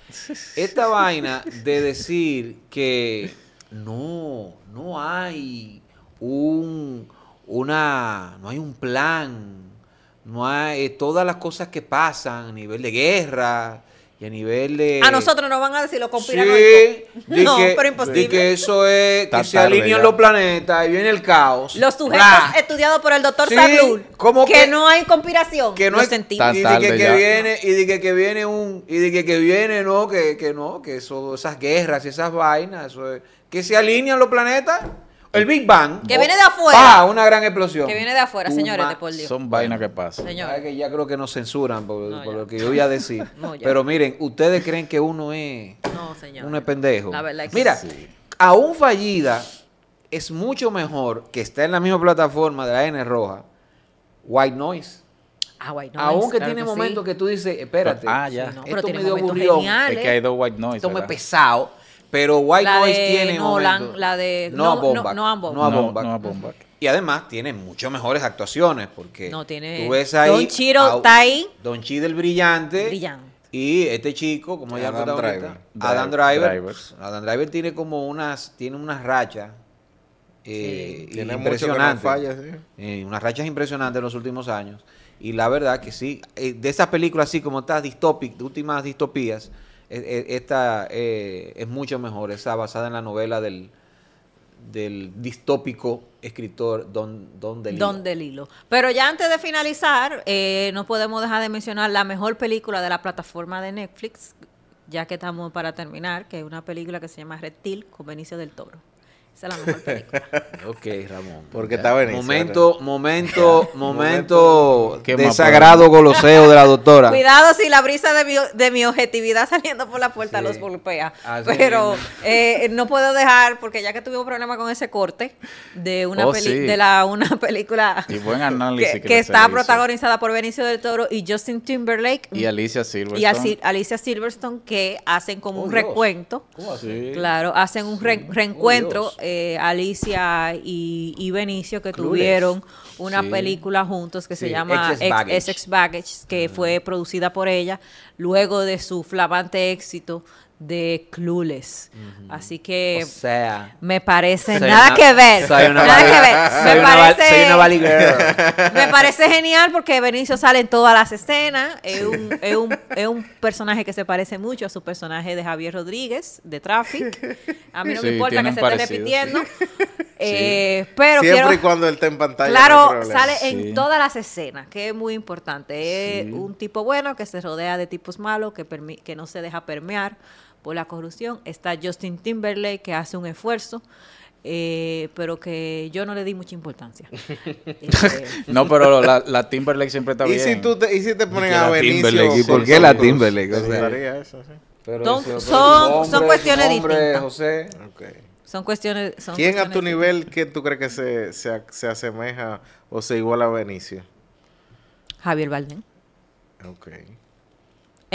Esta vaina de decir que no, no hay un, una, no hay un plan, no hay eh, todas las cosas que pasan a nivel de guerra y a nivel de... A nosotros nos van a decir Sí, conspiranoicos. de no, que, pero imposible. de que eso es, que se alinean los planetas y viene el caos. Los sujetos estudiados por el doctor Sí, Sablul, ¿cómo que, que- no hay conspiración, que no lo hay sentimos. Tan y de que, viene y de que, que viene un y de que, que viene no que, que no que eso, esas guerras y esas vainas eso es- que se alinean los planetas el Big Bang Que viene de afuera. ¡pa! una gran explosión Que viene de afuera, señores, de por Dios. Son vainas que pasan. Señor. Sabes que ya creo que nos censuran por, No, por ya. lo que yo voy a decir No, ya. pero miren ustedes creen que uno es No, señor. uno es pendejo La verdad es que mira sí. aún fallida es mucho mejor que está en la misma plataforma de la N roja White Noise Ah, guay, no, Aún que claro tiene momentos que tú dices, espérate. Ah, ya. Sí, no, esto pero tiene me dio geniales. Es que hay dos white noise. Esto me pesado. Pero White La Noise de tiene Nolan, momentos. la de- No, a no- Baumbach, no- no a Baumbach. no a No, Baumbach. no a Baumbach. Y además tiene mucho mejores actuaciones porque No, tiene- tú ves ahí Don Chiro a- está ahí. Don Chido el brillante. Brillante. Y este chico, como ya Adam Driver. Adam Driver. Adam Driver tiene como unas, tiene unas rachas eh, Tiene mucho que no impresionantes. falla, sí. Eh, unas rachas impresionantes en los últimos años. Y la verdad que sí, eh, de esas películas así como estas distópicas, últimas distopías, esta eh, es mucho mejor, esa basada en la novela del, del distópico escritor Don, Don DeLillo. Don del hilo. Pero ya antes de finalizar, eh, no podemos dejar de mencionar la mejor película de la plataforma de Netflix, ya que estamos para terminar, que es una película que se llama Reptil con Benicio del Toro. Esa es la mejor película. Ok, Ramón. Porque está Benicio, Momento, momento, momento ¿Qué más desagrado goloseo de la doctora. Cuidado si la brisa de mi, de mi objetividad saliendo por la puerta Sí. los golpea. Así Pero eh, no puedo dejar, porque ya que tuvimos problema con ese corte de una, Oh, peli- sí. de la, una película Y buen análisis que, que está protagonizada por Benicio del Toro y Justin Timberlake. Y Alicia Silverstone. y Alicia Silverstone que hacen como Oh, un Dios. recuento. Sí. Claro, hacen un re- reencuentro, Dios. Eh, Alicia y, y Benicio, que Clueless. tuvieron una Sí. película juntos que se llama Baggage. Ex- Essex Baggage, que fue producida por ella luego de su flamante éxito de Clueless. Así que O sea, me parece soy nada una- que ver. soy una nada que ver. soy Me una parece, soy una Valley Girl. me parece genial porque Benicio sale en todas las escenas. Es un, es, un, es un personaje que se parece mucho a su personaje de Javier Rodríguez, de Traffic. A mí no me Sí, importa que se parecido, esté repitiendo. Eh, pero Siempre quiero, y cuando él esté en pantalla. Claro, sale Sí. en todas las escenas, que es muy importante. Es Sí. un tipo bueno que se rodea de tipos malos, que, que no se deja permear por la corrupción. Está Justin Timberlake, que hace un esfuerzo, eh, pero que yo no le di mucha importancia. Eh, No, pero la, la Timberlake siempre está ¿Y bien. si, tú te, y si te ponen a Benicio? ¿y por qué la? Timberlake? O ¿Te sea, gustaría eso, sí. pero Son- son- son cuestiones hombre, distintas. José, son cuestiones. son ¿Quién a tu nivel que tú crees que se, se, se asemeja o se iguala a Benicio? Javier Bardem. Ok.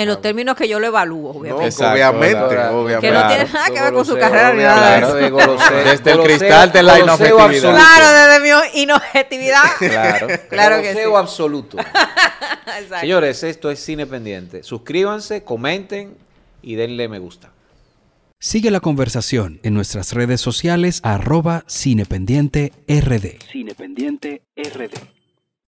En los términos que yo lo evalúo, No, obviamente. Exacto, obviamente, obviamente. que no tiene nada que ver con su carrera ni nada de Claro. eso. de goloseo, Desde el cristal de la inobjetividad. absoluto. Claro, desde mi inobjetividad. Claro. Claro que sí. Absoluto. Exacto. Señores, esto es Cine Pendiente. Suscríbanse, comenten y denle me gusta. Sigue la conversación en nuestras redes sociales arroba cinependiente rd. Cinependiente RD.